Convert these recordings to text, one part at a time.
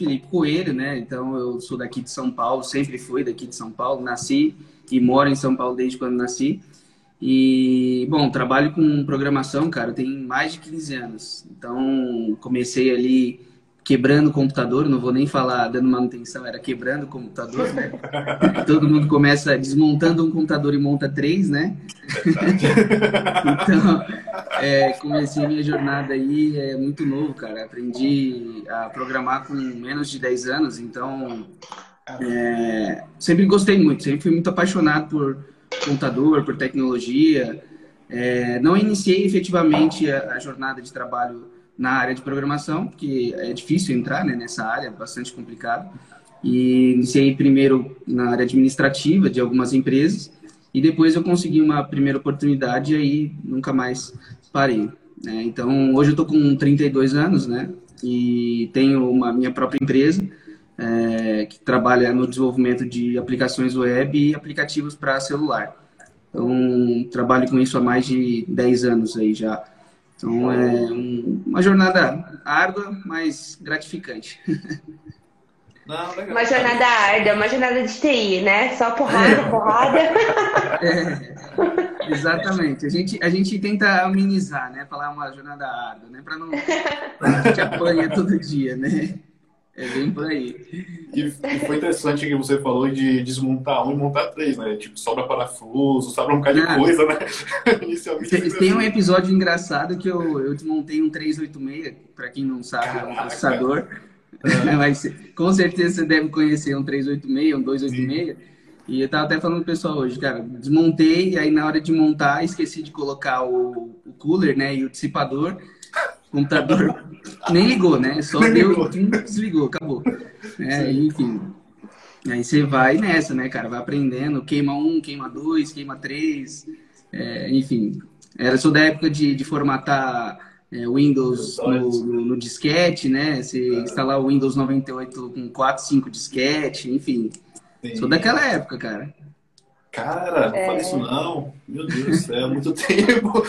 Felipe Coelho, né? Então eu sou daqui de São Paulo, sempre fui daqui de São Paulo, nasci e moro em São Paulo desde quando nasci. E, bom, trabalho com programação, cara, tem mais de 15 anos. Então, comecei ali quebrando o computador, não vou nem falar dando manutenção, era quebrando o computador, né? Todo mundo começa desmontando um computador e monta três, né? então, é, comecei minha jornada aí, é muito novo, cara. Aprendi a programar com menos de 10 anos, então é, sempre gostei muito, sempre fui muito apaixonado por computador, por tecnologia. É, não iniciei efetivamente a, a, jornada de trabalho na área de programação, porque é difícil entrar né, nessa área, é bastante complicado. E iniciei primeiro na área administrativa de algumas empresas, e depois eu consegui uma primeira oportunidade e aí nunca mais parei. Né? Então, hoje eu estou com 32 anos, né? E tenho uma minha própria empresa, é, que trabalha no desenvolvimento de aplicações web e aplicativos para celular. Então, trabalho com isso há mais de 10 anos aí já. Então, é um, uma jornada árdua, mas gratificante. Não, legal. Uma jornada árdua, uma jornada de TI, né? Só porrada, é. porrada. É, exatamente. A gente, a gente tenta amenizar, né? Falar uma jornada árdua, né? Para não... a gente apanha todo dia, né? É bem por aí. E, e, foi interessante que você falou de desmontar um e montar três, né? Tipo, sobra parafuso, sobra um bocado ah, de coisa, né? Inicialmente. Tem um episódio engraçado que eu, eu desmontei um 386, para quem não sabe, Caraca. é um processador. É. Mas com certeza você deve conhecer um 386, um 286. Sim. E eu tava até falando pro pessoal hoje, cara, desmontei, e aí na hora de montar, esqueci de colocar o, o cooler, né, e o dissipador. O computador nem ligou, né? Só Nem deu, ligou. desligou, acabou. É, enfim. Aí você vai nessa, né, cara? Vai aprendendo, queima um, queima dois, queima três, é, enfim. Era só da época de, de formatar é, Windows no, no, no, disquete, né? Você instalar o Windows 98 com 4, 5 disquete, enfim. Sim. Sou daquela época, cara. Cara, não é... fala isso não. Meu Deus do céu, muito tempo.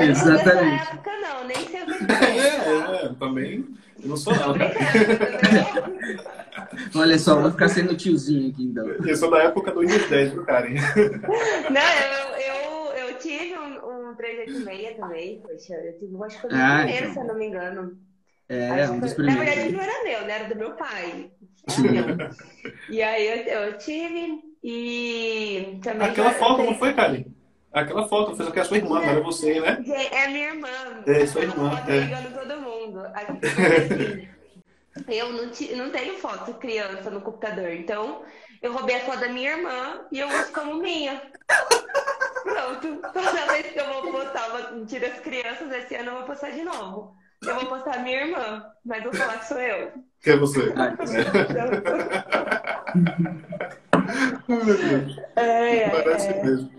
É, exatamente. Nessa época não, nem sei o que é, é, também. Eu não sou não. Olha só, vou ficar sendo tiozinho aqui então. Eu sou da época do Windows 10, viu, Karen? Não, eu, eu, eu tive um, um 386 também, poxa. Eu tive, acho que foi o primeiro, se eu não me engano. É, um dos primeiros. Na verdade, não era meu, né? Era do meu pai. E aí eu, eu tive e também. Aquela foto não foi, Kali? Aquela foto fez aqui a sua irmã, não era você, né? É minha irmã. É, sua irmã. É. ligando todo mundo. Assim, eu não, não tenho foto criança no computador, então eu roubei a foto da minha irmã e eu uso como minha. Pronto. Toda vez que eu vou postar, vou tirar as crianças, esse ano eu vou postar de novo. Eu vou postar a minha irmã, mas vou falar que sou eu. Que é você. é, é, Parece é. mesmo.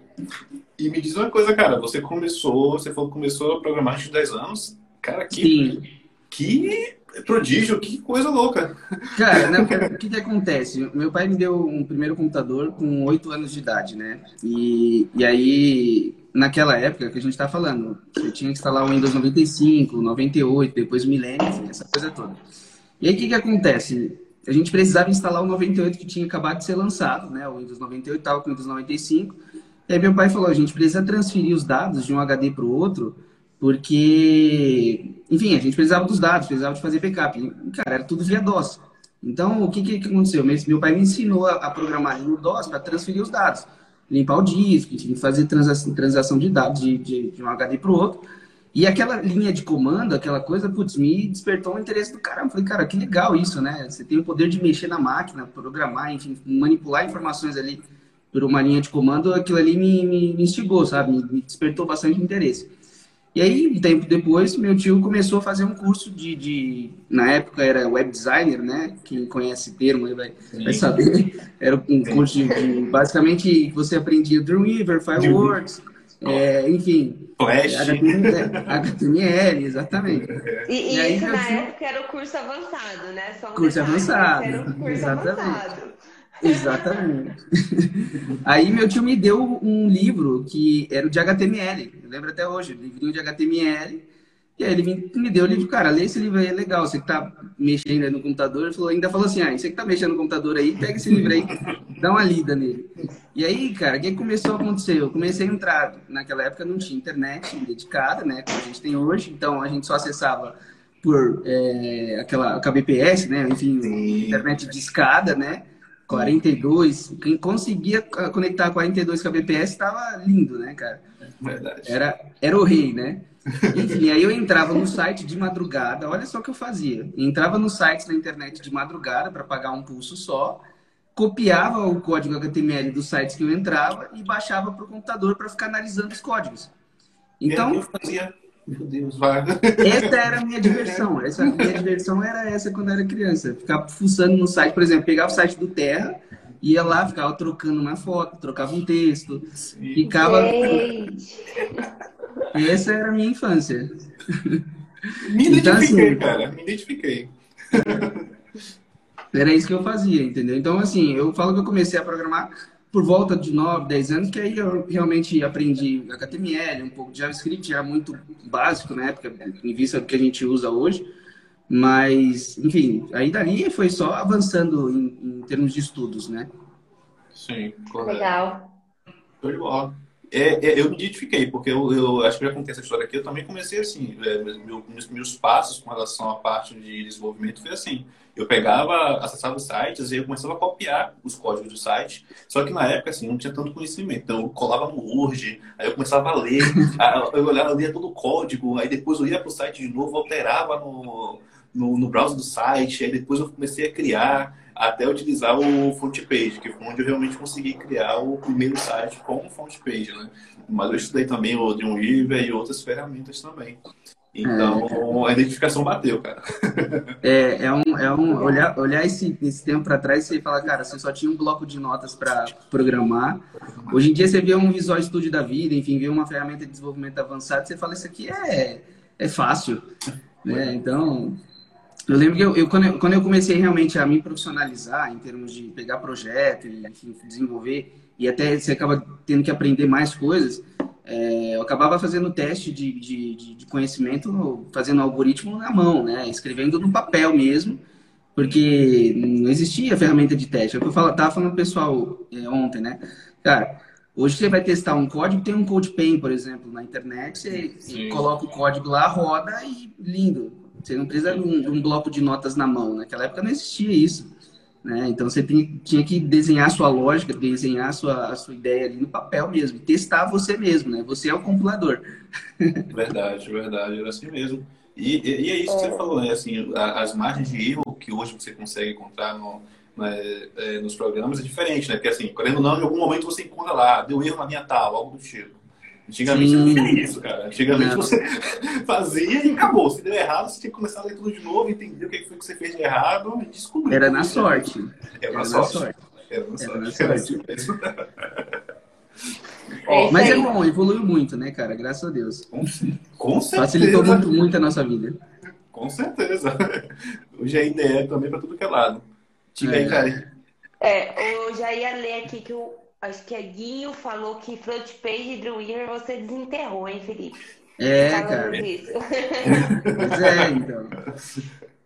E me diz uma coisa, cara, você começou, você falou que começou a programar de 10 anos. Cara, que, Sim. que prodígio, que coisa louca. Cara, o que, que acontece? Meu pai me deu um primeiro computador com 8 anos de idade, né? E, e aí, naquela época que a gente está falando, você tinha que instalar o Windows 95, 98, depois o Millennium, essa coisa toda. E aí, o que, que acontece? A gente precisava instalar o 98 que tinha acabado de ser lançado, né? O Windows 98 tal com o Windows 95. E aí meu pai falou, a gente precisa transferir os dados de um HD para o outro, porque, enfim, a gente precisava dos dados, precisava de fazer backup. E, cara, era tudo via DOS. Então, o que, que aconteceu? Meu pai me ensinou a, programar no DOS para transferir os dados. Limpar o disco, fazer transação, transação de dados de, de, de um HD para o outro. E aquela linha de comando, aquela coisa, putz, me despertou um interesse do caramba. Falei, cara, que legal isso, né? Você tem o poder de mexer na máquina, programar, enfim, manipular informações ali por uma linha de comando, aquilo ali me, me, instigou, sabe? Me, despertou bastante interesse. E aí, um tempo depois, meu tio começou a fazer um curso de, de na época era web designer, né? Quem conhece o termo vai, vai saber. Era um curso de, de basicamente, você aprendia Dreamweaver, Fireworks, é, enfim. Flash. HTML, HTML exatamente. E, e, e aí, isso na tio... época era o curso avançado, né? Só um curso avançado. Era o curso exatamente. avançado. Exatamente. Aí meu tio me deu um livro que era o de HTML. Eu lembro até hoje, livrinho de HTML. E aí ele me, me deu o livro, cara, lê esse livro aí, é legal. Você que tá mexendo aí no computador, ele falou, ainda falou assim, ah, você que tá mexendo no computador aí, pega esse livro aí, dá uma lida nele. E aí, cara, o que começou a acontecer? Eu comecei a entrar, naquela época não tinha internet dedicada, né, como a gente tem hoje, então a gente só acessava por é, aquela KBPS, né, enfim, Sim. internet de escada, né, 42, quem conseguia conectar 42 kbps estava lindo, né, cara? Verdade. Era, era o rei, né? Enfim, aí eu entrava no site de madrugada, olha só o que eu fazia. Entrava no site da internet de madrugada para pagar um pulso só, copiava o código HTML dos sites que eu entrava e baixava para o computador para ficar analisando os códigos. Então, eu fazia meu Deus, vai. Essa era a minha diversão. Essa a minha diversão era essa quando eu era criança. Ficar fuçando no site, por exemplo, pegava o site do Terra, ia lá, ficava trocando uma foto, trocava um texto, Sim. ficava. Gente. Essa era a minha infância. Me identifiquei, então, assim, cara. Me identifiquei. Era isso que eu fazia, entendeu? Então, assim, eu falo que eu comecei a programar por volta de 9, 10 anos, que aí eu realmente aprendi HTML, um pouco de JavaScript, era muito básico na época, em vista do que a gente usa hoje. Mas, enfim, aí dali foi só avançando em, em termos de estudos, né? Sim, correto. Legal. Foi de bola. É, é, eu me identifiquei, porque eu, eu, acho que já contei essa história aqui, eu também comecei assim, é, meu, meus, meus passos com relação à parte de desenvolvimento foi assim, eu pegava, acessava os sites e eu começava a copiar os códigos do site. Só que na época, assim, não tinha tanto conhecimento. Então, eu colava no Word, aí eu começava a ler, eu olhava, lia todo o código, aí depois eu ia para o site de novo, alterava no, no, no browser do site, aí depois eu comecei a criar, até utilizar o FrontPage, que foi onde eu realmente consegui criar o primeiro site com o FrontPage, né? Mas eu estudei também o Dreamweaver e outras ferramentas também. Então, é. a identificação bateu, cara. É, é um, é um olhar, olhar esse, esse tempo para trás e falar, cara, você só tinha um bloco de notas para programar. Hoje em dia você vê um Visual Studio da vida, enfim, vê uma ferramenta de desenvolvimento avançado, você fala, isso aqui é, é fácil. Né? Então, eu lembro que eu, eu, quando eu, quando eu comecei realmente a me profissionalizar em termos de pegar projeto e enfim, desenvolver, e até você acaba tendo que aprender mais coisas, é, eu acabava fazendo teste de, de, de, conhecimento, fazendo algoritmo na mão, né? Escrevendo no papel mesmo, porque não existia ferramenta de teste. É o que eu estava falando pro pessoal é, ontem, né? Cara, hoje você vai testar um código, tem um CodePen, por exemplo, na internet, você, você coloca o código lá, roda e lindo. Você não precisa de um, de um bloco de notas na mão. Naquela época não existia isso. Né? Então você tem, tinha que desenhar a sua lógica, desenhar a sua, a sua ideia ali no papel mesmo, testar você mesmo, né? Você é o compilador. Verdade, verdade, era assim mesmo. E, e, e é isso que você é. falou, né? Assim, as margens de erro que hoje você consegue encontrar no, né, é, nos programas é diferente, né? Porque assim, querendo ou não, em algum momento você encontra lá, deu erro na minha tal, algo do tipo. Antigamente Sim. não tinha isso, cara. Antigamente não. você fazia e acabou. Se deu errado, você tinha que começar a ler tudo de novo, entender o que foi que você fez de errado e descobrir. Era na sorte. Era, Era na, sorte. sorte. Era na sorte. Era na sorte. oh, mas é bom, evoluiu muito, né, cara? Graças a Deus. Com, com certeza. Facilitou muito, muito a nossa vida. Com certeza. Hoje ideia é também para tudo que é lado. Diga é. aí, cara. É, eu já ia ler aqui que o Acho que a Guinho falou que front page e Dreamweaver você desenterrou, hein, Felipe? É, cara. Pois é, então.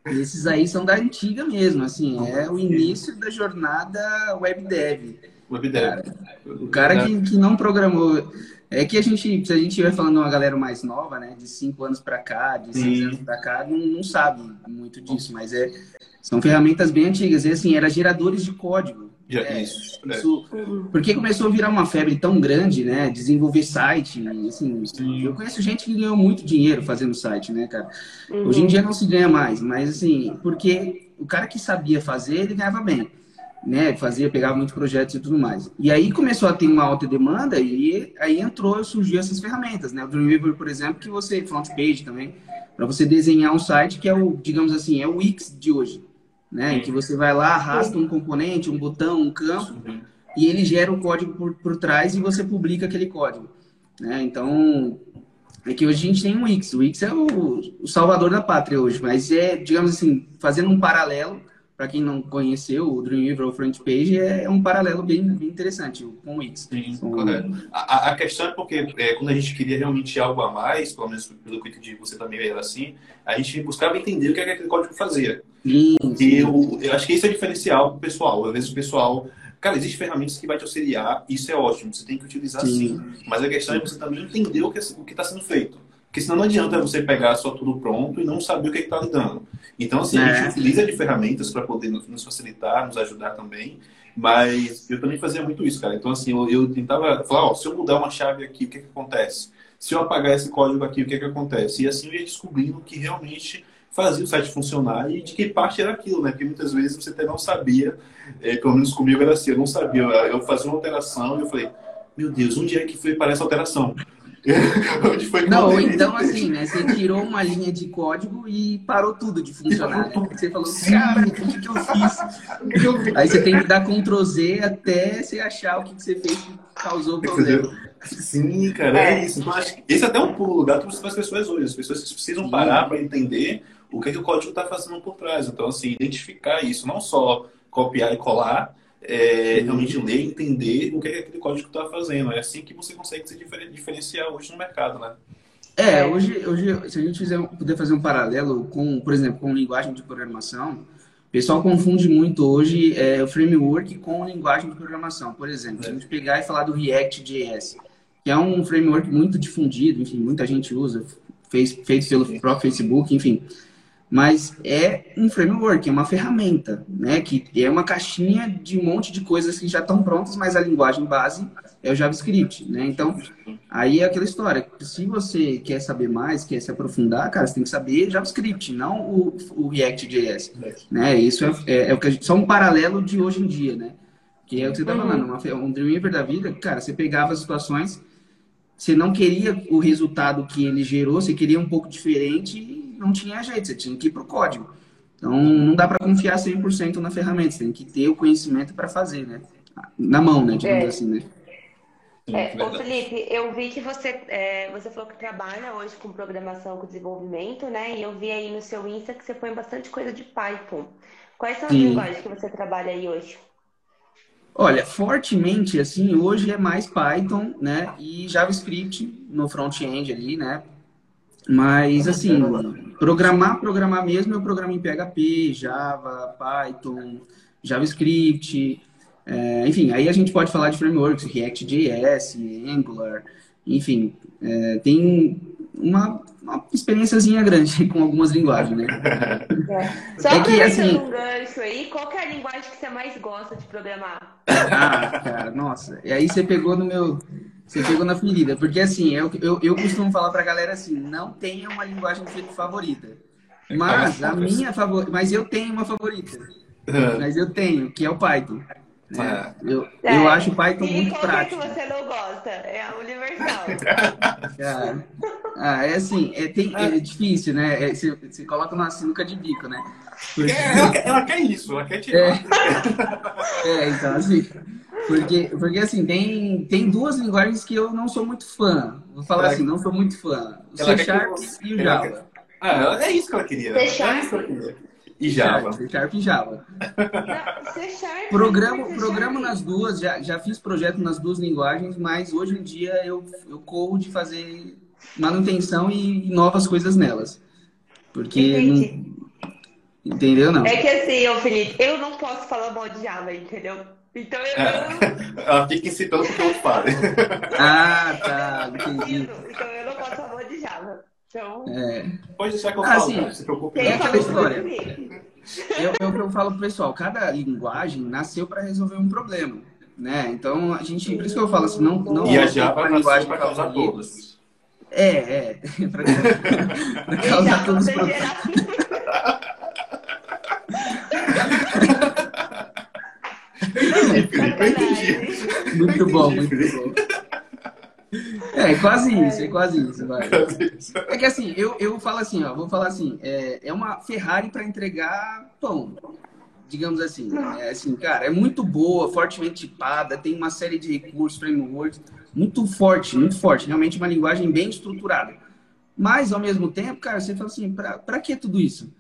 Esses aí são da antiga mesmo, assim, é o início da jornada web dev. Web dev. o cara que, que não programou. É que a gente, se a gente estiver falando uma galera mais nova, né, de 5 anos para cá, de 6 anos para cá, não, não sabe muito disso, mas é, são ferramentas bem antigas. E assim, era geradores de código. Já, é, isso, é. isso porque começou a virar uma febre tão grande, né? Desenvolver site, assim, Sim. eu conheço gente que ganhou muito dinheiro fazendo site, né, cara? Uhum. Hoje em dia não se ganha mais, mas assim, porque o cara que sabia fazer, ele ganhava bem, né? Fazia, pegava muitos projetos e tudo mais. E aí começou a ter uma alta demanda e aí entrou, surgiu essas ferramentas, né? O Dreamweaver, por exemplo, que você, front page também, para você desenhar um site que é o, digamos assim, é o Wix de hoje né? Em que você vai lá, arrasta um componente, um botão, um campo, e ele gera o código por, por trás e você publica aquele código. Né? Então, é que hoje a gente tem o Wix. O Wix é o, o salvador da pátria hoje, mas é, digamos assim, fazendo um paralelo, para quem não conheceu, o Dreamweaver ou Front Page é um paralelo bem, bem interessante com o Wix. Sim, correto. A, a, questão é porque é, quando a gente queria realmente algo a mais, pelo menos pelo que entendi, você também era assim, a gente buscava entender o que, é que aquele código fazia. Sim, sim. Eu, eu acho que isso é diferencial pro pessoal. Às vezes o pessoal Cara, existem ferramentas que vai te auxiliar, isso é ótimo, você tem que utilizar sim. sim. Mas a questão é você também entender o que está sendo feito. Porque senão não adianta você pegar só tudo pronto e não saber o que está lidando. Então, assim, é. a gente é. utiliza de ferramentas para poder nos facilitar, nos ajudar também. Mas eu também fazia muito isso, cara. Então, assim, eu, eu tentava falar, ó, se eu mudar uma chave aqui, o que, que acontece? Se eu apagar esse código aqui, o que, que acontece? E assim eu ia descobrindo que realmente fazia o site funcionar e de que parte era aquilo, né? Porque muitas vezes você até não sabia, é, pelo menos comigo era assim, eu não sabia. Eu fazia uma alteração e eu falei, meu Deus, onde é que foi para essa alteração? Onde foi que não, ou então assim, né? Você tirou uma linha de código e parou tudo de funcionar. Né? Você falou, cara, o que, que eu fiz? Aí você tem que dar Ctrl Z até você achar o que, que você fez que causou o problema. Sim, cara, é, isso. Então, acho que esse é até um pulo gato para as pessoas hoje. As pessoas precisam parar para entender o que, que o código está fazendo por trás. Então, assim, identificar isso, não só copiar e colar, é, realmente ler, entender o que, é que aquele código está fazendo. É assim que você consegue se diferenciar hoje no mercado, né? É, hoje, hoje se a gente fizer, puder fazer um paralelo com, por exemplo, com linguagem de programação, o pessoal confunde muito hoje é, o framework com linguagem de programação. Por exemplo, se a gente pegar e falar do React.js, que é um framework muito difundido, enfim, muita gente usa, fez, feito pelo próprio Facebook, enfim mas é um framework, é uma ferramenta, né? Que é uma caixinha de um monte de coisas que já estão prontas, mas a linguagem base é o JavaScript, né? Então, aí é aquela história. Se você quer saber mais, quer se aprofundar, cara, você tem que saber JavaScript, não o, o React.js, né? Isso é, é, é, o que a gente, só um paralelo de hoje em dia, né? Que é o que você está falando, uma, um Dreamweaver da vida, cara, você pegava as situações, você não queria o resultado que ele gerou, você queria um pouco diferente não tinha jeito, você tinha que ir para o código. Então, não dá para confiar 100% na ferramenta, você tem que ter o conhecimento para fazer, né? Na mão, né? Digamos é. assim, né? É, ô Felipe, eu vi que você, é, você falou que trabalha hoje com programação, com desenvolvimento, né? E eu vi aí no seu Insta que você põe bastante coisa de Python. Quais são as Sim. linguagens que você trabalha aí hoje? Olha, fortemente, assim, hoje é mais Python, né? E JavaScript no front-end ali, né? Mas, assim, programar, programar mesmo, eu programo em PHP, Java, Python, JavaScript, é, enfim, aí a gente pode falar de frameworks, React.js, Angular, enfim, é, tem uma, uma experiênciazinha grande com algumas linguagens, né? É. Só é que, assim, um gancho aí, qual é a linguagem que você mais gosta de programar? Ah, cara, nossa, e aí você pegou no meu você pegou na ferida. Porque assim, eu, eu, eu costumo falar pra galera assim, não tenha uma linguagem favorita. Mas a minha favorita. Mas eu tenho uma favorita. Mas eu tenho, que é o Python. Né? Eu, é, eu acho o Python e muito prático. que você não gosta? É a universal. ah, ah, é assim, é, tem, é difícil, né? É, você, você coloca uma sinuca de bico, né? Porque... Ela, ela, quer isso, ela quer tirar. É, é então assim. Porque, porque assim, tem, tem duas linguagens que eu não sou muito fã. Vou falar ela, assim, não sou muito fã. O C Sharp e o Java. Quer... Ah, é isso que ela queria. C Sharp. É e Java. C Sharp e Java. C Sharp. Programo, programo nas duas, já, já fiz projeto nas duas linguagens, mas hoje em dia eu, eu corro de fazer manutenção e, e novas coisas nelas. Porque. Não... Entendeu, não? É que assim, ô Felipe, eu não posso falar mal de Java, entendeu? Então eu. É. Ela fica incitando porque eu falo. ah, tá. Entendi. Então eu não posso falar de Java. Então. É. Pode deixar que eu ah, falo, sim. não se preocupe. É aquela história. Eu, eu, eu falo pro pessoal, cada linguagem nasceu para resolver um problema. Né? Então, a gente, por isso que eu falo assim, não, não e a Java a linguagem para causar todos. É, é, para causar todos os problemas. Muito bom, muito bom. É, quase isso, é quase isso, vai. É que assim, eu, eu falo assim, ó, vou falar assim, é, é uma Ferrari para entregar pão, digamos assim. É assim, cara, é muito boa, fortemente tipada, tem uma série de recursos, frameworks, muito forte, muito forte, realmente uma linguagem bem estruturada. Mas, ao mesmo tempo, cara, você fala assim, para que tudo isso?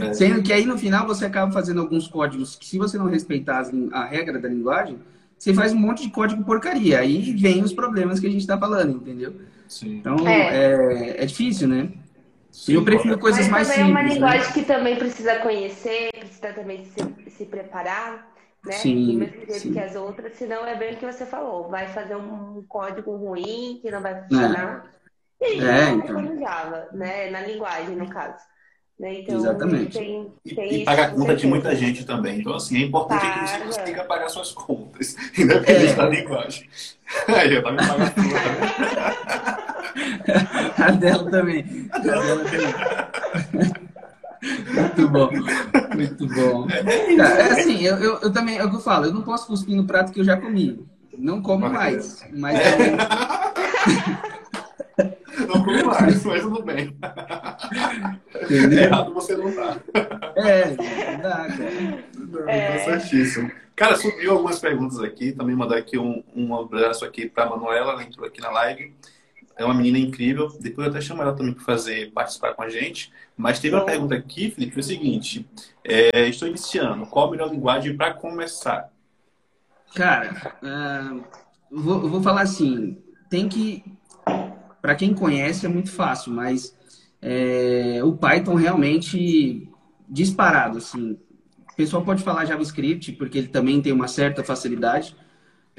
É. Sendo que aí no final você acaba fazendo alguns códigos que, se você não respeitar a regra da linguagem, você faz um monte de código porcaria. Aí vem os problemas que a gente está falando, entendeu? Sim. Então é. é. É, difícil, né? Sim, eu prefiro coisas mais simples. É uma linguagem né? que também precisa conhecer, precisa também se, se preparar, né? Sim, do mesmo jeito que as outras, senão é bem o que você falou, vai fazer um código ruim que não vai funcionar. É. E é, então. Java, né? Na linguagem, no caso. Né? Então, Exatamente. Tem, tem e, pagar conta de muita gente também. Então, assim, é importante Paga. que você consiga pagar suas contas, independente é. da linguagem. Aí, eu também pago a a dela também. A dela também. Muito bom, muito bom. É, é assim, eu, eu, eu, também, é o que eu falo, eu não posso cuspir no prato que eu já comi. Não como mais. Mas é. Não como mais, mas tudo bem. Entendeu? Errado você não tá. É, não dá, cara. É. Tá certíssimo. Cara, subiu algumas perguntas aqui. Também mandar aqui um, um abraço aqui para Manuela, ela entrou aqui na live. É uma menina incrível. Depois eu até chamo ela também para fazer participar com a gente. Mas teve uma pergunta aqui, Felipe, é o seguinte: é, estou iniciando. Qual a melhor linguagem para começar? Cara, uh, vou, vou falar assim. Tem que para quem conhece é muito fácil, mas é, o Python realmente disparado, assim. O pessoal pode falar JavaScript, porque ele também tem uma certa facilidade,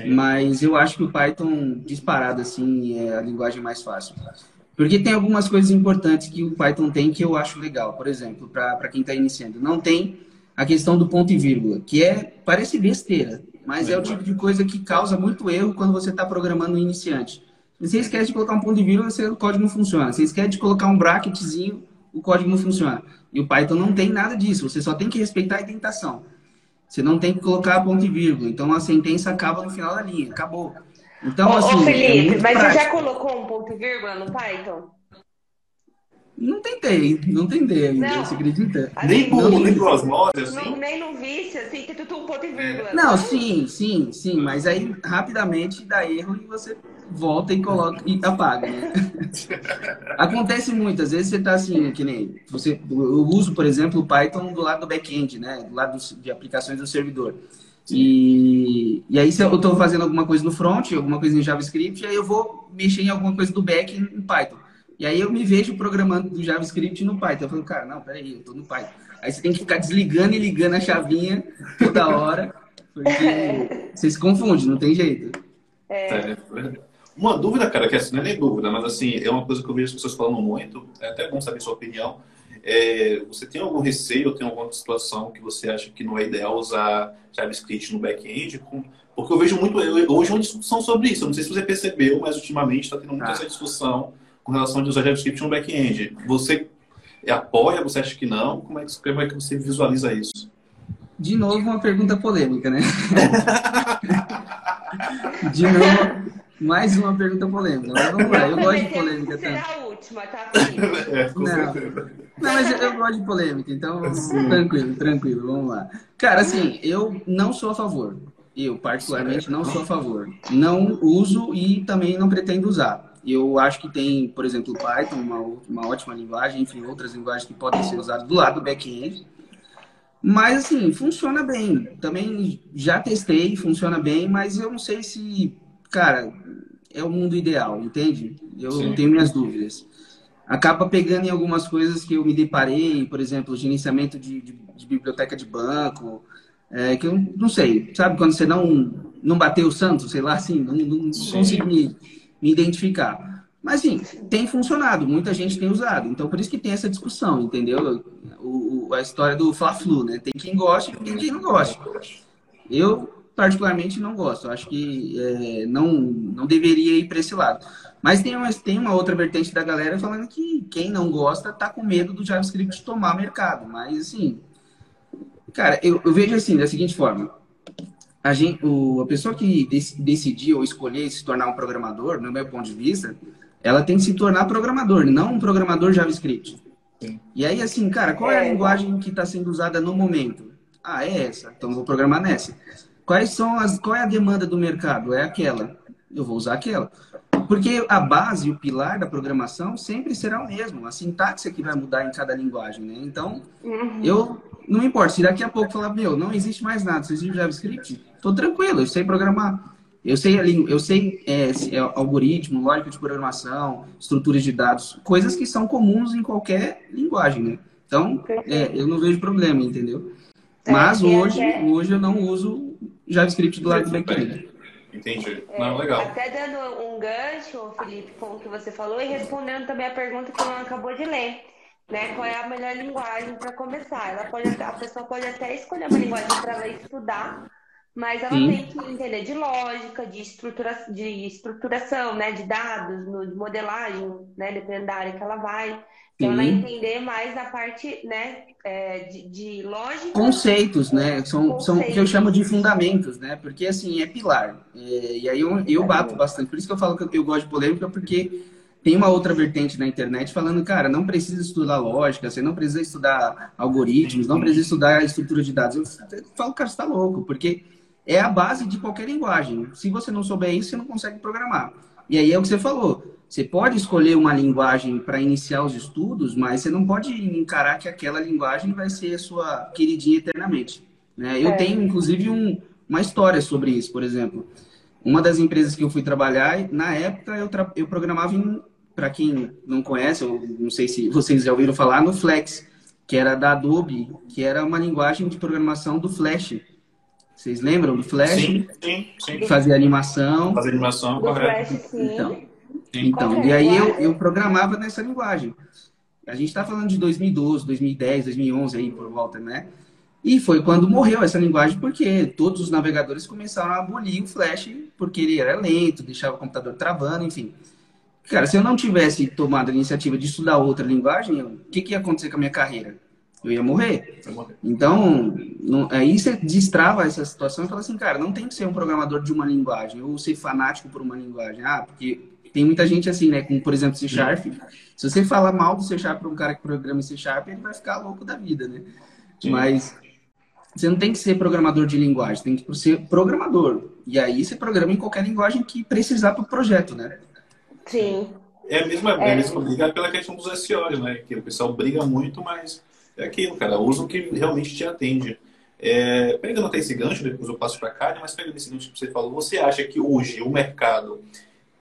mas eu acho que o Python disparado, assim, é a linguagem mais fácil. Porque tem algumas coisas importantes que o Python tem que eu acho legal. Por exemplo, para quem está iniciando, não tem a questão do ponto e vírgula, que é parece besteira, mas é o tipo de coisa que causa muito erro quando você está programando um iniciante. Você esquece de colocar um ponto de vírgula, o código não funciona. Você esquece de colocar um bracketzinho, o código não funciona. E o Python não tem nada disso. Você só tem que respeitar a indentação. Você não tem que colocar ponto e vírgula. Então a sentença acaba no final da linha. Acabou. Então, ô, assim. Ô, Felipe, é mas prático. você já colocou um ponto e vírgula no Python? Não tentei, não tentei ainda, não. você acredita? Assim, nem por, não, nem por osmose, assim? Não, nem no vício, assim, que tu um ponto e vírgula. Não, sim, sim, sim, mas aí rapidamente dá erro e você volta e coloca e apaga, né? Acontece muito, às vezes você tá assim, que nem você, eu uso, por exemplo, o Python do lado do back-end, né? Do lado de aplicações do servidor. E, e aí, se eu estou fazendo alguma coisa no front, alguma coisa em JavaScript, aí eu vou mexer em alguma coisa do back em Python. E aí eu me vejo programando do JavaScript no Python. Eu falo, cara, não, peraí, eu tô no Python. Aí você tem que ficar desligando e ligando a chavinha toda hora, porque você se confunde, não tem jeito. É. Uma dúvida, cara, que assim, não é nem dúvida, mas assim, é uma coisa que eu vejo as pessoas falando muito, é até bom saber sua opinião. É, você tem algum receio ou tem alguma situação que você acha que não é ideal usar JavaScript no back-end? Porque eu vejo muito, hoje uma discussão sobre isso. Eu não sei se você percebeu, mas ultimamente está tendo muito ah. essa discussão com relação a usar JavaScript no back-end. Você apoia, você acha que não? Como é que, como é que você visualiza isso? De novo, uma pergunta polêmica, né? De novo, mais uma pergunta polêmica. Mas vamos lá, eu gosto de polêmica também. Será a última, tá? é, com não, não, mas eu gosto de polêmica, então Sim. tranquilo, tranquilo, vamos lá. Cara, assim, eu não sou a favor. Eu, particularmente, não sou a favor. Não uso e também não pretendo usar. Eu acho que tem, por exemplo, o Python, uma, uma ótima linguagem, enfim, outras linguagens que podem ser usadas do lado do back-end. Mas, assim, funciona bem. Também já testei, funciona bem, mas eu não sei se, cara, é o mundo ideal, entende? Eu Sim. tenho minhas dúvidas. Acaba pegando em algumas coisas que eu me deparei, por exemplo, gerenciamento de, de, de biblioteca de banco, é, que eu não sei, sabe? Quando você não, não bateu o santo, sei lá, assim, não, não consigo me me identificar. Mas, sim, tem funcionado, muita gente tem usado. Então, por isso que tem essa discussão, entendeu? O, o a história do Fla-Flu, né? Tem quem gosta e tem quem não gosta. Eu, particularmente, não gosto. Acho que é, não, não deveria ir para esse lado. Mas tem uma, tem uma outra vertente da galera falando que quem não gosta tá com medo do JavaScript tomar mercado. Mas, assim, cara, eu, eu vejo assim, da seguinte forma a, gente, o, a pessoa que dec, decidir ou escolher se tornar um programador, no meu ponto de vista, ela tem que se tornar programador, não um programador JavaScript. Sim. E aí, assim, cara, qual é a é. linguagem que está sendo usada no momento? Ah, é essa. Então vou programar nessa. Quais são as, qual é a demanda do mercado? É aquela. Eu vou usar aquela. porque a base, o pilar da programação sempre será o mesmo. A sintaxe é que vai mudar em cada linguagem, né? Então, uhum. eu não importa. Se daqui a pouco falar, meu, não existe mais nada, se existe JavaScript, tô tranquilo, eu sei programar. Eu sei, eu sei é, é, algoritmo, lógica de programação, estruturas de dados, coisas que são comuns em qualquer linguagem, né? Então, é, eu não vejo problema, entendeu? É, Mas hoje, hoje eu não uso JavaScript do lado do backend. Entendi. É, não, legal. Até dando um gancho, Felipe, com o que você falou e respondendo também a pergunta que o acabou de ler. Né? Qual é a melhor linguagem para começar? Ela pode, a pessoa pode até escolher uma linguagem para ela estudar, mas ela Sim. tem que entender de lógica, de, estrutura, de estruturação, né? De dados, de modelagem, né? Dependendo da área que ela vai. Então, ela entender mais a parte, né? É, de, de, lógica. Conceitos, né? São, Conceitos. são o que eu chamo de fundamentos, né? Porque, assim, é pilar. É, e aí eu, eu bato bastante. Por isso que eu falo que eu, eu gosto de polêmica, porque tem uma outra vertente na internet falando, cara, não precisa estudar lógica, você não precisa estudar algoritmos, não precisa estudar estrutura de dados. Eu falo, cara, você tá louco, porque é a base de qualquer linguagem. Se você não souber isso, você não consegue programar. E aí é o que você falou. Você pode escolher uma linguagem para iniciar os estudos, mas você não pode encarar que aquela linguagem vai ser a sua queridinha eternamente. Né? Eu é. tenho, inclusive, um, uma história sobre isso, por exemplo. Uma das empresas que eu fui trabalhar, na época eu, eu programava em, para quem não conhece, eu não sei se vocês já ouviram falar, no Flex, que era da Adobe, que era uma linguagem de programação do Flash. Vocês lembram do Flash? Sim, sim, sim. Fazia animação. Fazia animação, correto. Flash, sim. Então, então correto. e aí eu, eu programava nessa linguagem. A gente está falando de 2012, 2010, 2011 aí por volta, né? E foi quando morreu essa linguagem, porque todos os navegadores começaram a abolir o Flash, porque ele era lento, deixava o computador travando, enfim. Cara, se eu não tivesse tomado a iniciativa de estudar outra linguagem, o que, que ia acontecer com a minha carreira? Eu ia morrer. Então, não, aí você destrava essa situação e fala assim, cara, não tem que ser um programador de uma linguagem ou ser fanático por uma linguagem. Ah, porque tem muita gente assim, né? Como, por exemplo, C Sharp. Se você fala mal do C Sharp para um cara que programa em C Sharp, ele vai ficar louco da vida, né? Sim. Mas você não tem que ser programador de linguagem, tem que ser programador. E aí você programa em qualquer linguagem que precisar para o projeto, né? Sim. É a mesma, é. é a mesma briga pela questão dos SEOs, né? Que o pessoal briga muito, mas é aquilo, cara. Usa o que realmente te atende. É, pegando até esse gancho, depois eu passo para cá, mas pegando esse gancho que você falou, você acha que hoje o mercado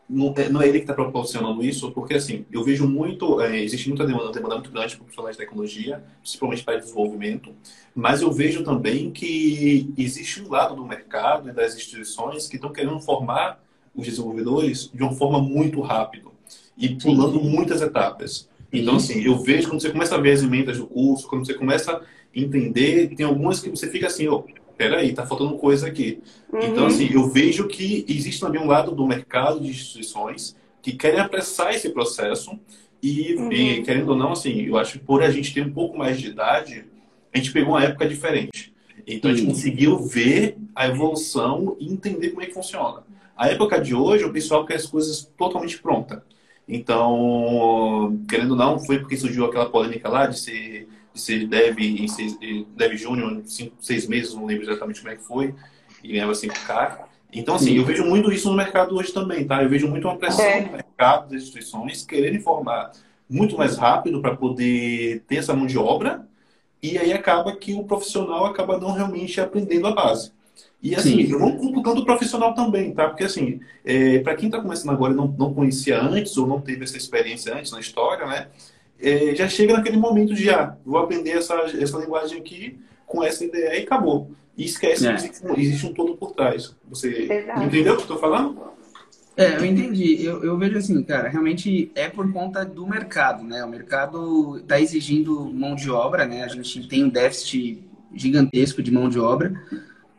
não é, não é ele que está proporcionando isso? Porque, assim, eu vejo muito, é, existe muita demanda, demanda muito grande para profissionais de tecnologia, principalmente para desenvolvimento, mas eu vejo também que existe um lado do mercado e das instituições que estão querendo formar os desenvolvedores de uma forma muito rápida e pulando muitas etapas. Então, assim, eu vejo quando você começa a ver as emendas do curso, quando você começa a entender, tem algumas que você fica assim, ó, oh, peraí, tá faltando coisa aqui. Uhum. Então, assim, eu vejo que existe também um lado do mercado de instituições que querem apressar esse processo e, uhum. e, querendo ou não, assim, eu acho que por a gente ter um pouco mais de idade, a gente pegou uma época diferente. Então, a gente conseguiu ver a evolução e entender como é que funciona. A época de hoje, o pessoal quer as coisas totalmente prontas. Então, querendo ou não, foi porque surgiu aquela polêmica lá de ser, de ser dev em seis, dev júnior em cinco, seis meses, não lembro exatamente como é que foi, e ganhava 5K. Então, assim, eu vejo muito isso no mercado hoje também, tá? Eu vejo muito uma pressão é. no mercado das instituições querendo informar muito mais rápido para poder ter essa mão de obra, e aí acaba que o profissional acaba não realmente aprendendo a base. E assim, Sim. eu vou computando o profissional também, tá? Porque assim, é, para quem está começando agora e não, não conhecia antes ou não teve essa experiência antes na história, né? É, já chega naquele momento de, ah, vou aprender essa, essa linguagem aqui com essa ideia e acabou. E esquece é. que existe, existe, um todo por trás. Você Exato. entendeu o que eu estou falando? É, eu entendi. Eu, eu vejo assim, cara, realmente é por conta do mercado, né? O mercado está exigindo mão de obra, né? A gente tem um déficit gigantesco de mão de obra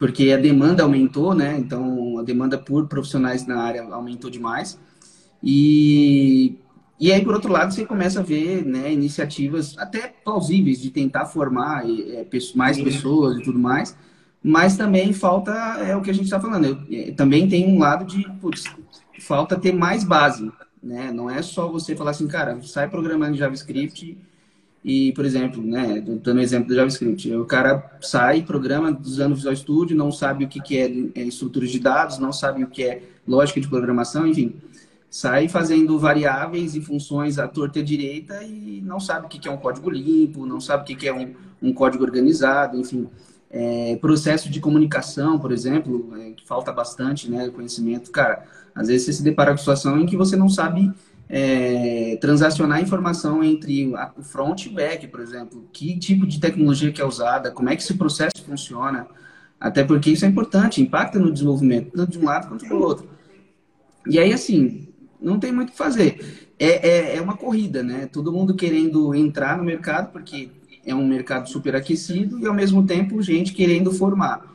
porque a demanda aumentou, né? Então a demanda por profissionais na área aumentou demais. E, e aí, por outro lado, você começa a ver né, iniciativas até plausíveis de tentar formar é, mais pessoas e tudo mais, mas também falta, é o que a gente está falando, eu, é, também tem um lado de, putz, falta ter mais base, né? Não é só você falar assim, cara, sai programando JavaScript e, por exemplo, né, dando exemplo do JavaScript, o cara sai, programa usando Visual Studio, não sabe o que, que é, é estrutura de dados, não sabe o que é lógica de programação, enfim. sai fazendo variáveis e funções à torta e à direita e não sabe o que é um código limpo, não sabe o que é um, um código organizado, enfim. É, processo de comunicação, por exemplo, é, falta bastante né, conhecimento. Cara, às vezes você se depara com situação em que você não sabe é, transacionar informação entre o front e o back, por exemplo. Que tipo de tecnologia que é usada, como é que esse processo funciona. Até porque isso é importante, impacta no desenvolvimento, tanto de um lado quanto do outro. E aí, assim, não tem muito o que fazer. É, é, é, uma corrida, né? Todo mundo querendo entrar no mercado, porque é um mercado superaquecido, e ao mesmo tempo gente querendo formar.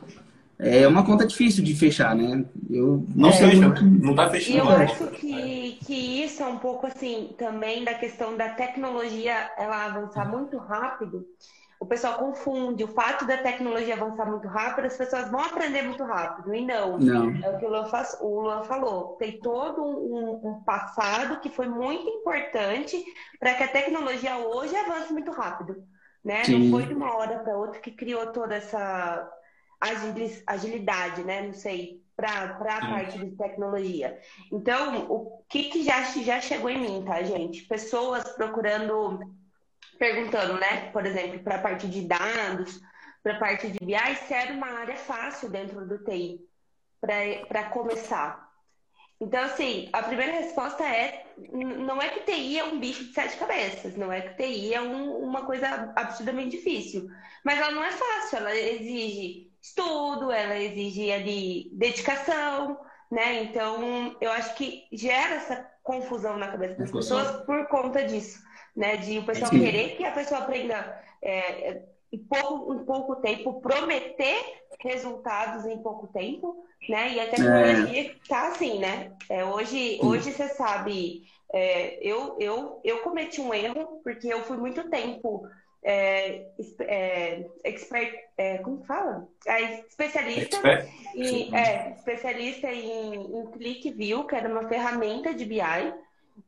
É uma conta difícil de fechar, né? Eu não sei, muito... não está fechando. E eu acho que, que isso é um pouco assim também da questão da tecnologia ela avançar muito rápido o pessoal confunde o fato da tecnologia avançar muito rápido, as pessoas vão aprender muito rápido. E não, não. é o que o Luan, faz, o Luan falou. Tem todo um, um, passado que foi muito importante para que a tecnologia hoje avance muito rápido. Né? Não foi de uma hora para outra que criou toda essa agilidade, né? Não sei, para a parte de tecnologia. Então, o que, que já, já chegou em mim, tá, gente? Pessoas procurando perguntando, né, por exemplo, para a parte de dados, para a parte de BI, se era uma área fácil dentro do TI para começar. Então, assim, a primeira resposta é: não é que TI é um bicho de sete cabeças, não é que TI é um, uma coisa absurdamente difícil, mas ela não é fácil, ela exige estudo, ela exige ali dedicação, né? Então, eu acho que gera essa confusão na cabeça das pessoas por conta disso né? De o pessoal Sim. querer que a pessoa aprenda é, em, pouco, em pouco tempo, prometer resultados em pouco tempo, né? E a tecnologia é. tá assim, né? É, hoje, hoje você sabe, é, eu, eu, eu cometi um erro porque eu fui muito tempo é, é, expert, é, como fala? É, especialista em, é, especialista em, em ClickView, que era uma ferramenta de BI,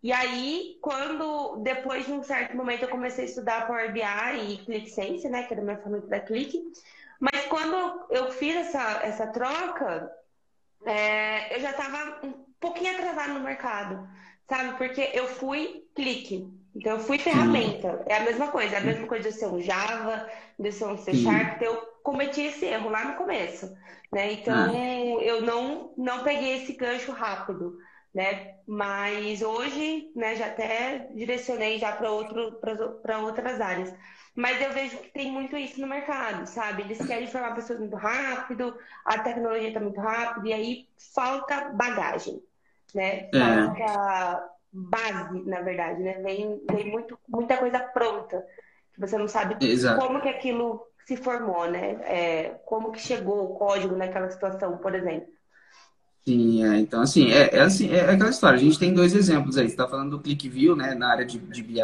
e aí, quando, depois de um certo momento, eu comecei a estudar Power BI e ClickSense, né, que era minha ferramenta da Click. Mas quando eu fiz essa, essa troca, é, eu já estava um pouquinho atrasado no mercado, sabe? Porque eu fui Click. Então, eu fui ferramenta. É a mesma coisa. É a mesma coisa de ser um Java, de ser um C Sharp. Eu cometi esse erro lá no começo, né? Então, ah. eu não, não peguei esse gancho rápido né? Mas hoje, né, já até direcionei já para outras áreas. Mas eu vejo que tem muito isso no mercado, sabe? Eles querem formar pessoas muito rápido, a tecnologia está muito rápida e aí falta bagagem, né? É. Falta base, na verdade, né? Vem, vem muito, muita coisa pronta que você não sabe Exato. como que aquilo se formou, né? É, como que chegou o código naquela situação, por exemplo. Sim, é, então assim é, é, assim, é aquela história. A gente tem dois exemplos aí. Você está falando do ClickView, né, na área de, de BI.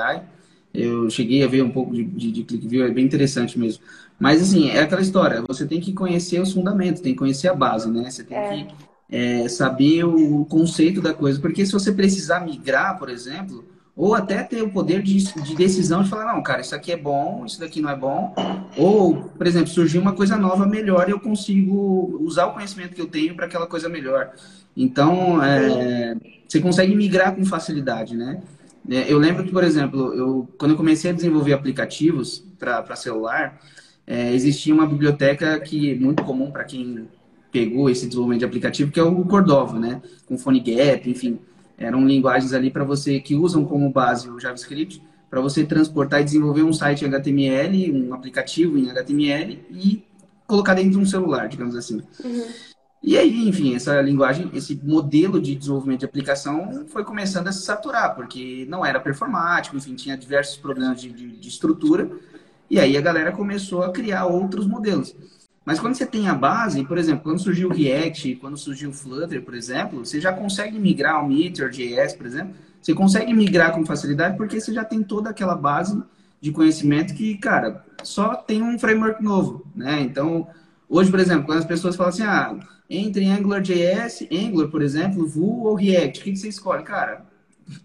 Eu cheguei a ver um pouco de, de, de ClickView, é bem interessante mesmo. Mas assim, é aquela história. Você tem que conhecer os fundamentos, tem que conhecer a base, né? Você tem é. que é, saber o conceito da coisa, porque se você precisar migrar, por exemplo, ou até ter o poder de, de, decisão de falar, não, cara, isso aqui é bom, isso daqui não é bom. Ou, por exemplo, surgiu uma coisa nova melhor e eu consigo usar o conhecimento que eu tenho para aquela coisa melhor. Então, é, você consegue migrar com facilidade, né? É, eu lembro que, por exemplo, eu, quando eu comecei a desenvolver aplicativos para celular, é, existia uma biblioteca que é muito comum para quem pegou esse desenvolvimento de aplicativo, que é o Cordova, né? Com PhoneGap, enfim eram linguagens ali para você que usam como base o JavaScript para você transportar e desenvolver um site em HTML, um aplicativo em HTML e colocar dentro de um celular, digamos assim. Uhum. E aí, enfim, essa linguagem, esse modelo de desenvolvimento de aplicação foi começando a se saturar, porque não era performático, enfim, tinha diversos problemas de, de, de estrutura. E aí a galera começou a criar outros modelos. Mas quando você tem a base, por exemplo, quando surgiu o React, quando surgiu o Flutter, por exemplo, você já consegue migrar ao Meteor.js, por exemplo, você consegue migrar com facilidade porque você já tem toda aquela base de conhecimento que, cara, só tem um framework novo, né? Então, hoje, por exemplo, quando as pessoas falam assim, ah, entre AngularJS, Angular, por exemplo, Vue ou React, o que você escolhe? Cara,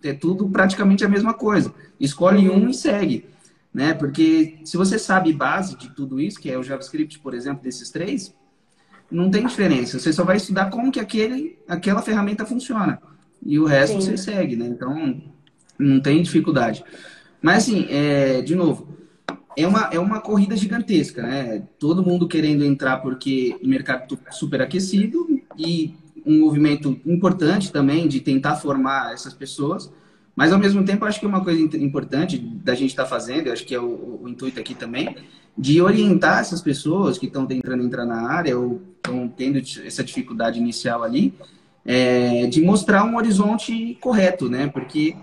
é tudo praticamente a mesma coisa. Escolhe um e segue né? Porque se você sabe base de tudo isso, que é o JavaScript, por exemplo, desses três, não tem diferença. Você só vai estudar como que aquele, aquela ferramenta funciona. e o resto Sim. você segue, né? Então, não tem dificuldade. Mas, assim, é, de novo, é uma, é uma corrida gigantesca, né? Todo mundo querendo entrar porque o mercado está super aquecido e um movimento importante também de tentar formar essas pessoas. Mas, ao mesmo tempo, acho que uma coisa importante da gente estar tá fazendo, acho que é o, o, intuito aqui também, de orientar essas pessoas que estão tentando entrar na área ou estão tendo essa dificuldade inicial ali, é, de mostrar um horizonte correto, né? Porque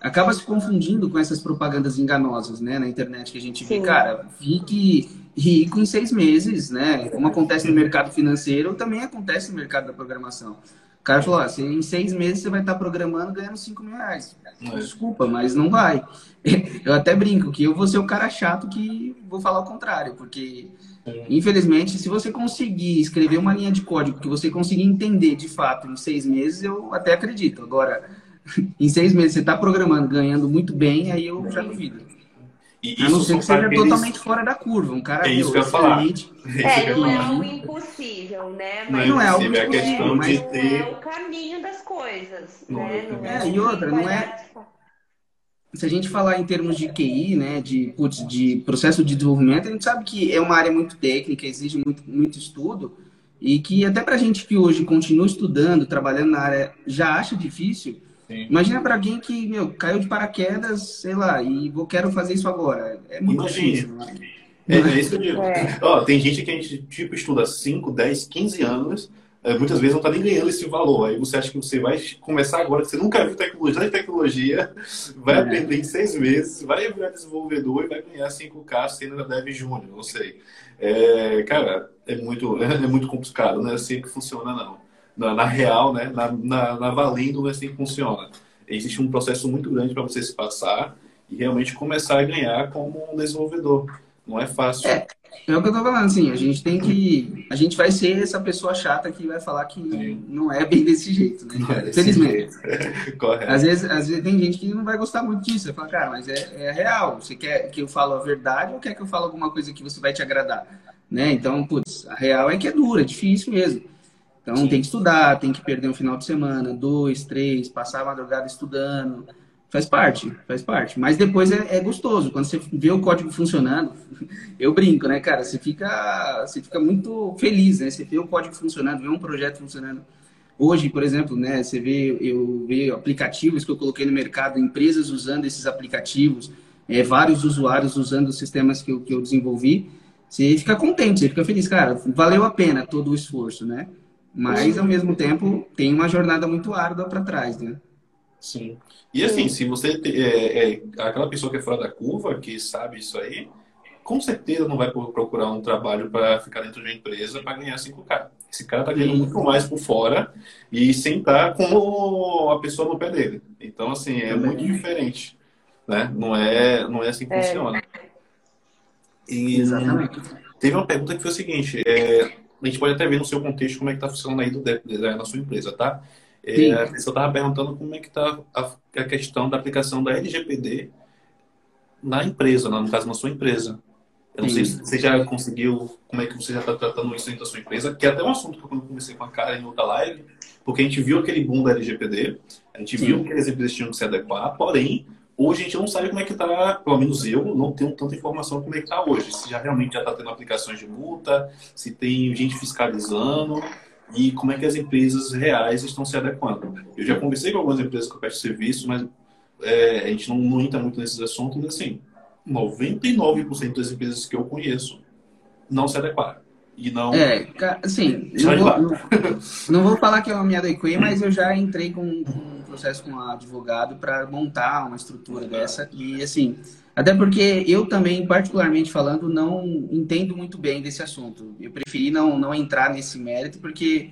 acaba se confundindo com essas propagandas enganosas, né, na internet que a gente vê. Sim. Cara, fique rico em seis meses, né? Como acontece no mercado financeiro, também acontece no mercado da programação. O cara falou, assim, em seis meses você vai estar programando ganhando cinco mil reais. É. Desculpa, mas não vai. Eu até brinco que eu vou ser o cara chato que vou falar o contrário, porque Infelizmente, se você conseguir escrever uma linha de código que você conseguir entender de fato em seis meses, eu até acredito. Agora, em seis meses você está programando, ganhando muito bem, aí eu já duvido. E a não ser que seja totalmente fora da curva. Um cara é isso que eu ia falar. É, não é algo impossível, né? Mas não é, algo impossível, é questão mas de ter... é o caminho das coisas. Não, né? não é, é e outra, não é se a gente falar em termos de QI, né, de, putz, de processo de desenvolvimento, a gente sabe que é uma área muito técnica, exige muito, muito estudo, e que até para a gente que hoje continua estudando, trabalhando na área, já acha difícil. Sim. Imagina para alguém que, meu, caiu de paraquedas, sei lá, e vou quero fazer isso agora. É muito Imagina. difícil. Né? É, é isso que eu digo. É. Ó, tem gente que a gente, tipo, estuda 5, 10, 15 anos, é, muitas vezes não está nem ganhando esse valor. Aí você acha que você vai começar agora, que você nunca viu tecnologia de tecnologia, vai é. aprender em seis meses, vai virar desenvolvedor e vai ganhar 5K sendo dev júnior, não sei. É, cara, é muito, é muito complicado, não é assim que funciona, não. Na, na real, né, na, na, na, valendo, não é assim que funciona. Existe um processo muito grande para você se passar e realmente começar a ganhar como um desenvolvedor. Não é fácil. É, é o que eu tô falando, assim, a gente tem que. A gente vai ser essa pessoa chata que vai falar que Sim. não é bem desse jeito, né, cara? Infelizmente. Correto. Às vezes, às vezes tem gente que não vai gostar muito disso. Você fala, cara, mas é, é real. Você quer que eu fale a verdade ou quer que eu fale alguma coisa que você vai te agradar? Né? Então, putz, a real é que é dura, é difícil mesmo. Então Sim. tem que estudar, tem que perder um final de semana, dois, três, passar a madrugada estudando Faz parte, faz parte. Mas depois é, é, gostoso. Quando você vê o código funcionando, eu brinco, né, cara? Você fica, você fica muito feliz, né? Você vê o código funcionando, vê um projeto funcionando. Hoje, por exemplo, né, você vê, eu vi aplicativos que eu coloquei no mercado, empresas usando esses aplicativos, é, vários usuários usando os sistemas que eu, que eu desenvolvi. Você fica contente, você fica feliz, cara. Valeu a pena todo o esforço, né? Mas, ao mesmo tempo, tem uma jornada muito árdua para trás, né? Sim. E assim, se você é, é, aquela pessoa que é fora da curva, que sabe isso aí, com certeza não vai procurar um trabalho para ficar dentro de uma empresa para ganhar 5K. Esse cara está ganhando muito mais por fora e sem estar com a pessoa no pé dele. Então, assim, é muito diferente. Né? Não, é, não é assim que é. funciona. E, Exatamente. Teve uma pergunta que foi o seguinte: é, a gente pode até ver no seu contexto como é que está funcionando aí do design na sua empresa, tá? É, a pessoa estava perguntando como é que está a, a, questão da aplicação da LGPD na empresa, no caso, na sua empresa. Eu não Sim. sei se você já conseguiu, como é que você já está tratando isso dentro da sua empresa, que é até um assunto que eu comecei com a cara em outra live, porque a gente viu aquele boom da LGPD, a gente Sim. viu que as empresas tinham que se adequar, porém, hoje a gente não sabe como é que está, pelo menos eu não tenho tanta informação como é que está hoje, se já realmente já está tendo aplicações de multa, se tem gente fiscalizando, e como é que as empresas reais estão se adequando. Eu já conversei com algumas empresas que eu peço serviço, mas é, a gente não, não entra muito nesses assuntos, mas assim, 99% das empresas que eu conheço não se adequaram. E não. É, assim, não vou, não, não vou, falar que eu me adequei, mas eu já entrei com, com processo com um advogado para montar uma estrutura dessa. E assim, até porque eu também, particularmente falando, não entendo muito bem desse assunto. Eu preferi não, não entrar nesse mérito, porque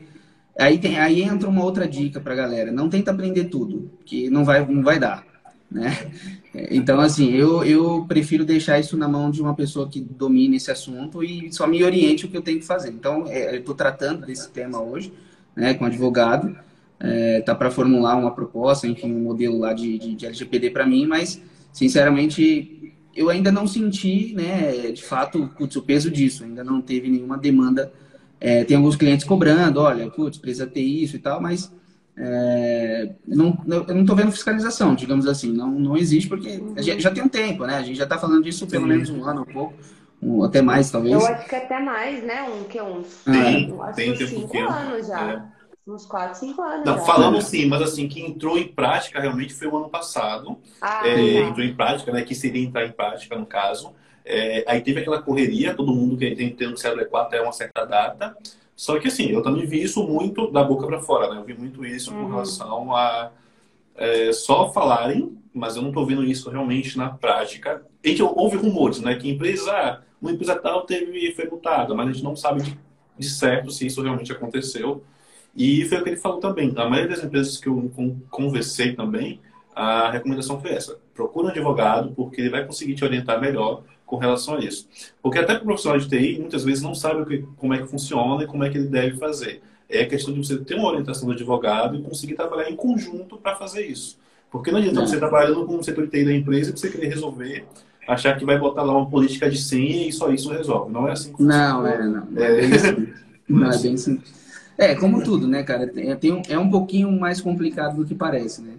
aí, tem, aí entra uma outra dica para galera. Não tenta aprender tudo, que não vai, não vai dar. Né? Então, assim, eu, eu prefiro deixar isso na mão de uma pessoa que domine esse assunto e só me oriente o que eu tenho que fazer. Então, é, eu estou tratando desse tema hoje, né, com advogado, é, tá para formular uma proposta, enfim, um modelo lá de, de, de LGPD para mim, mas sinceramente, eu ainda não senti, né, de fato, putz, o peso disso. Ainda não teve nenhuma demanda. É, tem alguns clientes cobrando, olha, putz, precisa ter isso e tal, mas é, não, eu não estou vendo fiscalização, digamos assim. Não, não existe porque já tem um tempo, né? A gente já está falando disso pelo Sim. menos um ano, um pouco. Um, até mais, talvez. Eu acho que até mais, né? Um que uns. Tem, ah, tem tempo cinco anos já. É. Uns 4, 5 anos. Não, já. falamos sim, mas assim, que entrou em prática realmente foi o ano passado. Ah, é, entrou em prática, né? Que seria entrar em prática, no caso. É, aí teve aquela correria, todo mundo que tem tendo célula 4 até uma certa data. Só que assim, eu também vi isso muito da boca para fora, né? Eu vi muito isso uhum. com relação a é, só falarem, mas eu não estou vendo isso realmente na prática. A gente ouve rumores, né? Que empresa, uma empresa tal teve, foi multada, mas a gente não sabe de, de certo se isso realmente aconteceu. E foi o que ele falou também. A maioria das empresas que eu conversei também, a recomendação foi essa: procura um advogado, porque ele vai conseguir te orientar melhor com relação a isso. Porque até para o profissional de TI, muitas vezes não sabe que, como é que funciona e como é que ele deve fazer. É questão de você ter uma orientação do advogado e conseguir trabalhar em conjunto para fazer isso. Porque não adianta você trabalhando com o setor de TI da empresa e você querer resolver, achar que vai botar lá uma política de senha e só isso resolve. Não é assim que funciona. Não, é, não. É, é bem simples. Não, é bem simples. É, como tudo, né, cara? É, tem um, é um pouquinho mais complicado do que parece, né?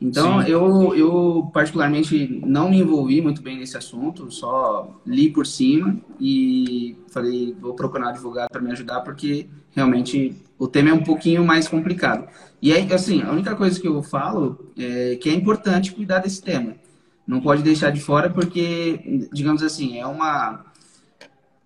Então, eu, eu particularmente não me envolvi muito bem nesse assunto, só li por cima e falei, vou procurar um advogado para me ajudar, porque realmente o tema é um pouquinho mais complicado. E aí, assim, a única coisa que eu falo é que é importante cuidar desse tema. Não pode deixar de fora, porque, digamos assim, é uma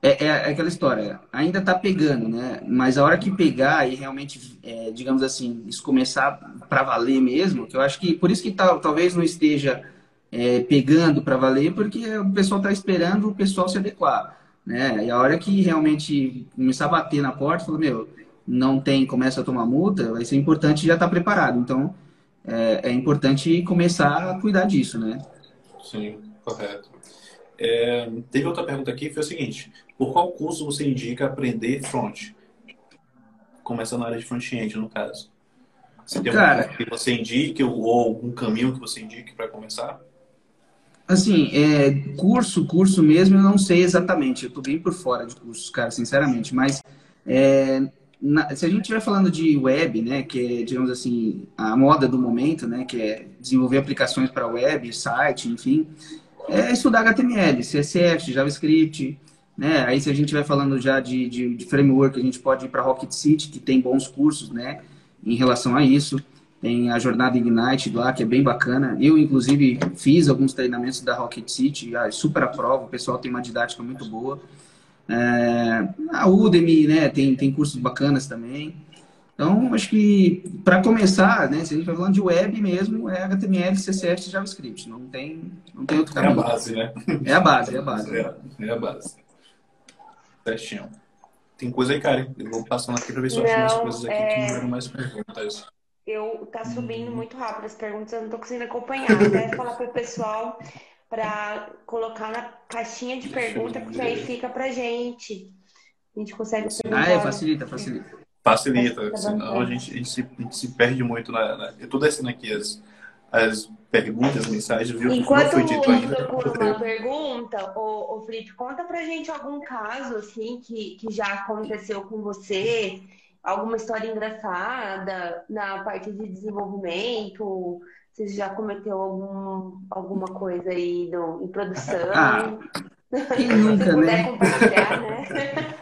é, é, aquela história, ainda está pegando, né? Mas a hora que pegar e realmente, é, digamos assim, isso começar para valer mesmo, que eu acho que por isso que tal, talvez não esteja é, pegando para valer, porque o pessoal está esperando o pessoal se adequar, né? E a hora que realmente começar a bater na porta, falou, meu, não tem, começa a tomar multa, vai ser importante já estar tá preparado. Então, é, é importante começar a cuidar disso, né? Sim, correto. É, teve outra pergunta aqui, foi o seguinte: por qual curso você indica aprender front? Começando na área de front-end, no caso. Você tem Cara, um que você indique ou algum caminho que você indique para começar? Assim, é, curso, curso mesmo, eu não sei exatamente. Eu estou bem por fora de cursos, cara, sinceramente. Mas é, na, se a gente estiver falando de web, né, que é, digamos assim, a moda do momento, né, que é desenvolver aplicações para web, site, enfim, é estudar HTML, CSS, JavaScript, né? Aí se a gente vai falando já de, de, de framework, a gente pode ir para Rocket City, que tem bons cursos, né? Em relação a isso. Tem a jornada Ignite lá, que é bem bacana. Eu, inclusive, fiz alguns treinamentos da Rocket City, ah, super aprova, o pessoal tem uma didática muito boa. É, a Udemy, né, tem, tem cursos bacanas também. Então, acho que para começar, né, se a gente vai falando de web mesmo, é HTML, CSS e JavaScript. Não tem, não tem outro caminho. É a base, né? É a base, é a base. É, é a base. Certinho. Tem coisa aí, Karen. Eu vou passando aqui para ver se eu acho mais coisas aqui é... que não mais perguntas. Eu, tá subindo hum. muito rápido as perguntas, eu não tô conseguindo acompanhar. Até falar pro pessoal para colocar na caixinha de pergunta, porque aí fica pra gente. A gente consegue perguntar. Ah, é, facilita, facilita. Facilita, senão a gente, a gente, se, a gente se perde muito na, na... Eu tô descendo aqui as, as perguntas, mensagens, viu? Enquanto foi dito ainda. procura uma pergunta, o, o Felipe, conta pra gente algum caso, assim, que, que já aconteceu com você, alguma história engraçada na parte de desenvolvimento, você já cometeu algum, alguma coisa aí no, em produção? Ah, quem nunca, né? compartilhar, né?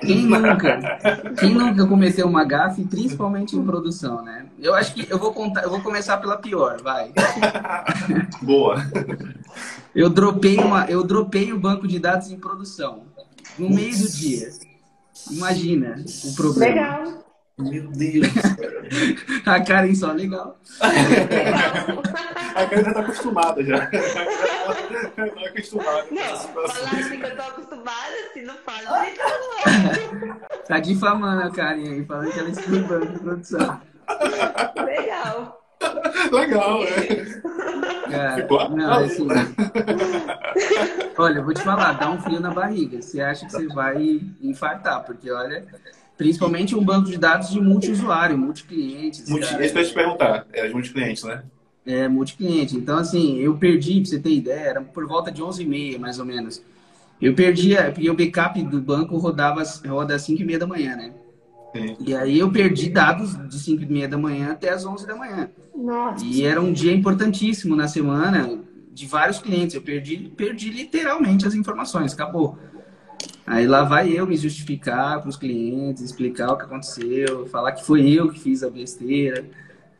Quem nunca? Quem nunca cometeu uma gafe, principalmente em produção, né? Eu acho que eu vou contar, eu vou começar pela pior, vai. Boa. Eu dropei uma, eu dropei o banco de dados em produção no meio do dia. Imagina o problema. Legal. Meu Deus. A Karen só, legal. A Karen já tá acostumada já. Tá acostumada. Não, falar assim que eu tô acostumada, se não fala, não. Tá difamando a Karen aí, falando que ela estuda banco de produção. Legal. Legal, é. é Ficou? Não, assim, olha, eu vou te falar, dá um frio na barriga. Você acha que você vai infartar, porque olha, Principalmente um banco de dados de multiusuário, multiclientes. Multi, esse eu te perguntar, era de multiclientes, né? É, multicliente. Então, assim, eu perdi, pra você ter ideia, era por volta de 11h30, mais ou menos. Eu perdi, porque o backup do banco rodava, roda às 5h30 da manhã, né? Sim. E aí eu perdi dados de 5 e meia da manhã até as 11 da manhã. Nossa. E era um dia importantíssimo na semana de vários clientes. Eu perdi, perdi literalmente as informações, acabou. Aí lá vai eu me justificar para os clientes, explicar o que aconteceu, falar que foi eu que fiz a besteira,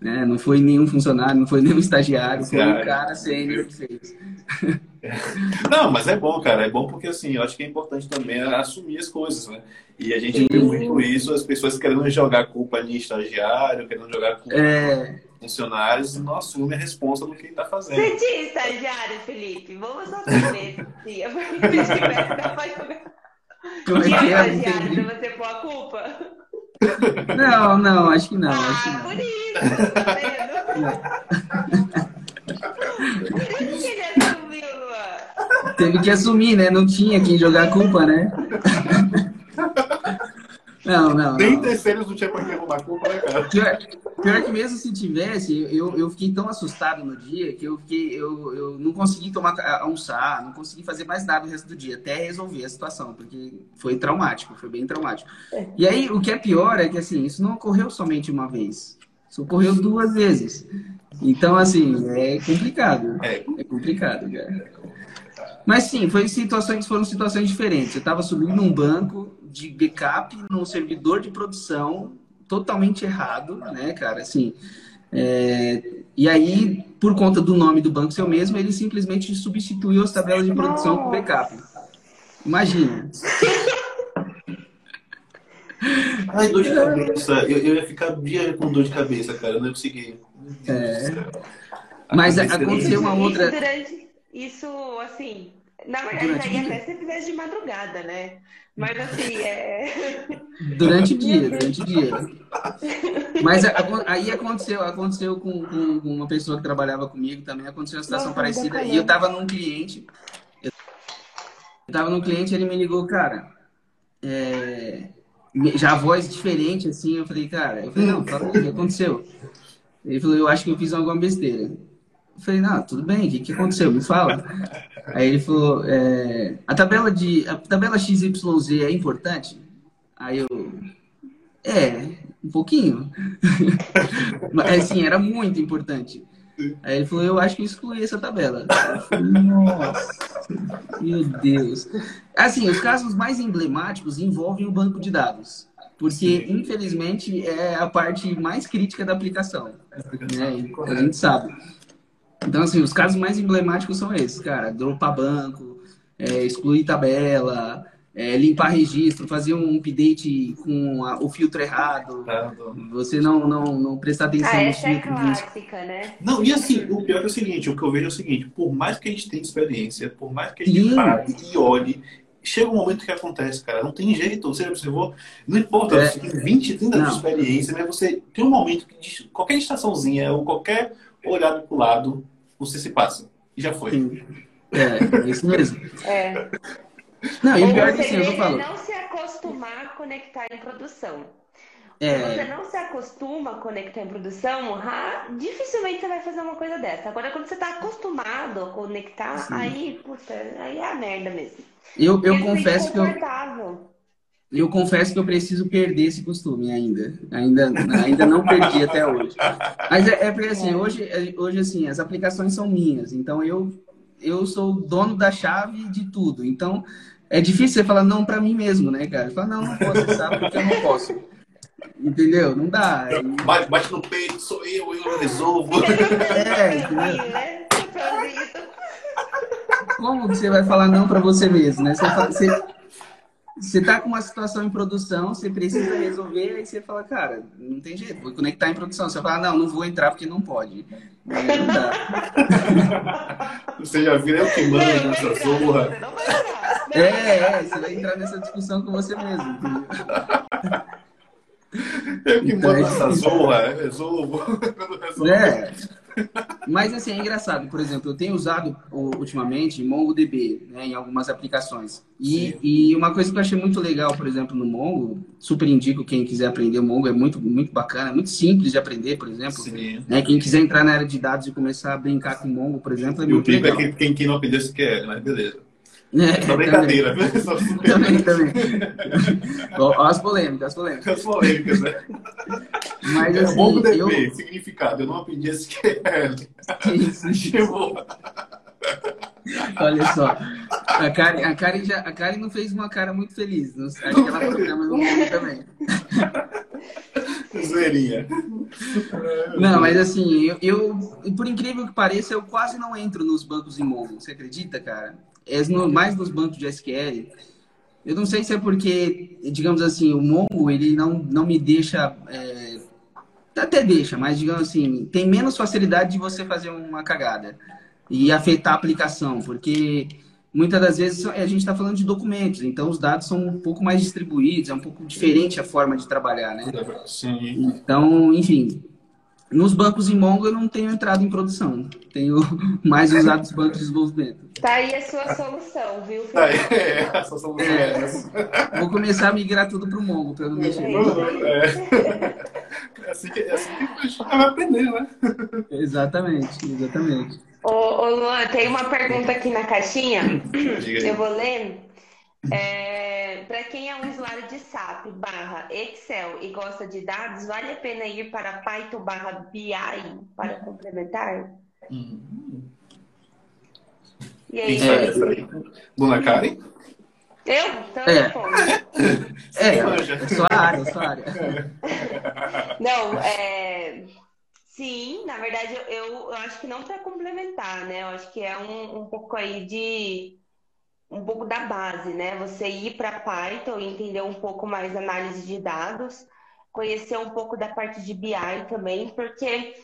né? Não foi nenhum funcionário, não foi nenhum estagiário, foi um cara sênior que fez. Não, mas é bom, cara. É bom porque, assim, eu acho que é importante também assumir as coisas, né? E a gente vê muito isso, as pessoas querendo jogar culpa em estagiário, querendo jogar culpa é... em funcionários e não assumem a resposta do que está fazendo. Você tinha estagiário, Felipe? Vamos só saber. Tia, porque se tivesse, dá pra jogar. É que é? estagiário pra você pôr a culpa? Não, não, acho que não. Ah, acho que não. por isso, tá vendo? Por isso que ele assumiu, Luan. Teve que assumir, né? Não tinha quem jogar a culpa, né? Não, não. Nem não. terceiros não tinha pra quem arrumar culpa, né, cara? Pior, pior que mesmo se tivesse, eu, eu fiquei tão assustado no dia que eu, fiquei, eu, eu não consegui tomar almoçar, não consegui fazer mais nada o resto do dia, até resolver a situação, porque foi traumático, foi bem traumático. E aí, o que é pior é que, assim, isso não ocorreu somente uma vez. Isso ocorreu duas vezes. Então, assim, é complicado. É, é complicado, cara. Mas sim, foi situações, foram situações diferentes. Eu estava subindo um banco de backup num servidor de produção totalmente errado, né, cara? Assim, é... e aí, por conta do nome do banco seu mesmo, ele simplesmente substituiu as tabelas de produção com backup. Imagina. Ai, dor de cabeça. Eu, eu ia ficar dia com dor de cabeça, cara. Eu não ia conseguir. É. Mas aconteceu uma outra. Isso, assim, na verdade, aí até se fizesse de madrugada, né? Mas assim, é. Durante o dia, durante o dia. Mas aí aconteceu, aconteceu com, com, uma pessoa que trabalhava comigo também, aconteceu uma situação Nossa, parecida. E eu tava num cliente. Eu tava num cliente ele me ligou, cara. É, já a voz diferente, assim, eu falei, cara, eu falei, não, fala o que aconteceu? Ele falou, eu acho que eu fiz alguma besteira. Eu falei, não, tudo bem, o que, que aconteceu? Me fala. Aí ele falou, é, a tabela de a tabela XYZ é importante? Aí eu, é, um pouquinho. Mas assim, era muito importante. Aí ele falou, eu acho que eu excluí essa tabela. Eu falei, nossa, meu Deus. Assim, os casos mais emblemáticos envolvem o banco de dados. Porque, Sim. infelizmente, é a parte mais crítica da aplicação. Né? A gente sabe. Então, assim, os casos mais emblemáticos são esses, cara. Dropar banco, é, excluir tabela, é, limpar registro, fazer um update com a, o filtro errado. Você não, não, não prestar atenção ah, no essa é clássica, né? Não, e assim, o pior é o seguinte, o que eu vejo é o seguinte, por mais que a gente tenha experiência, por mais que a gente pare e olhe, chega um momento que acontece, cara, não tem jeito, você observou, não importa, é. você tem 20, 30 anos de experiência, mas você tem um momento que qualquer estaçãozinha ou qualquer olhado pro lado, você se passa. E já foi. Sim. É, é isso mesmo. É. Não, e o pior é que assim, eu tô falando. não se acostumar a conectar em produção. É... Se você não se acostuma a conectar em produção, ah, dificilmente você vai fazer uma coisa dessa. Agora, quando você está acostumado a conectar, Sim. aí, puta, aí é a merda mesmo. Eu, eu confesso que eu, eu confesso que eu preciso perder esse costume ainda. Ainda, ainda não perdi até hoje. Mas é, é porque assim, é. hoje, é, hoje assim, as aplicações são minhas, então eu, eu sou dono da chave de tudo. Então é difícil você falar não para mim mesmo, né, cara? Fala, não, não posso acessar porque eu não posso. Entendeu? Não dá. Bate, bate no peito, sou eu, eu resolvo. É, entendeu? Como você vai falar não para você mesmo, né? Você, fala, você você tá com uma situação em produção, você precisa resolver, aí você fala, cara, não tem jeito, vou conectar em produção. Você fala, não, não vou entrar porque não pode. Aí não dá. Você já viu eu que manda essa zorra. É, é, você vai entrar nessa discussão com você mesmo. Eu que mando então, essa zorra, resolvo. É. Mas assim, é engraçado. Por exemplo, eu tenho usado ultimamente MongoDB né, em algumas aplicações. E, e, uma coisa que eu achei muito legal, por exemplo, no Mongo, super indico quem quiser aprender o Mongo, é muito, muito bacana, muito simples de aprender, por exemplo. Né, quem quiser entrar na área de dados e começar a brincar com o Mongo, por exemplo, é e muito o legal. é quem, quem não aprendeu se quer, mas beleza. É, Só brincadeira. Também, também. As polêmicas, as polêmicas. As polêmicas, né? Mas é assim, bom DP, eu... significado. Eu não aprendi SQL. Isso, isso. Olha só. A Karen, a, Karen já, a Karen não fez uma cara muito feliz. Acho que ela programa no mundo também. Zoeirinha. Não, mas assim, eu, eu, por incrível que pareça, eu quase não entro nos bancos em Mongo. Você acredita, cara? É no, mais nos bancos de SQL. Eu não sei se é porque, digamos assim, o Mongo, ele não, não me deixa... É, até deixa, mas digamos assim, tem menos facilidade de você fazer uma cagada e afetar a aplicação, porque muitas das vezes a gente está falando de documentos, então os dados são um pouco mais distribuídos, é um pouco diferente a forma de trabalhar, né? Sim. Então, enfim, nos bancos em Mongo eu não tenho entrado em produção, tenho mais usado os bancos de desenvolvimento. Tá aí a sua solução, viu? Tá aí, é, a sua solução é, Vou começar a migrar tudo para o Mongo, para não mexer. É. É assim que, é assim que a gente vai aprender, né? Exatamente, exatamente. Ô, ô Luan, tem uma pergunta aqui na caixinha. Eu vou ler. É, para quem é um usuário de SAP barra Excel e gosta de dados, vale a pena ir para Python barra BI para complementar? Uhum. E aí? Dona Karen? Eu? Então é. É, é sua área, sua área. Não, é... Sim, na verdade, eu, eu acho que não para complementar, né? Eu acho que é um, um pouco aí de um pouco da base, né? Você ir para Python e entender um pouco mais análise de dados, conhecer um pouco da parte de BI também, porque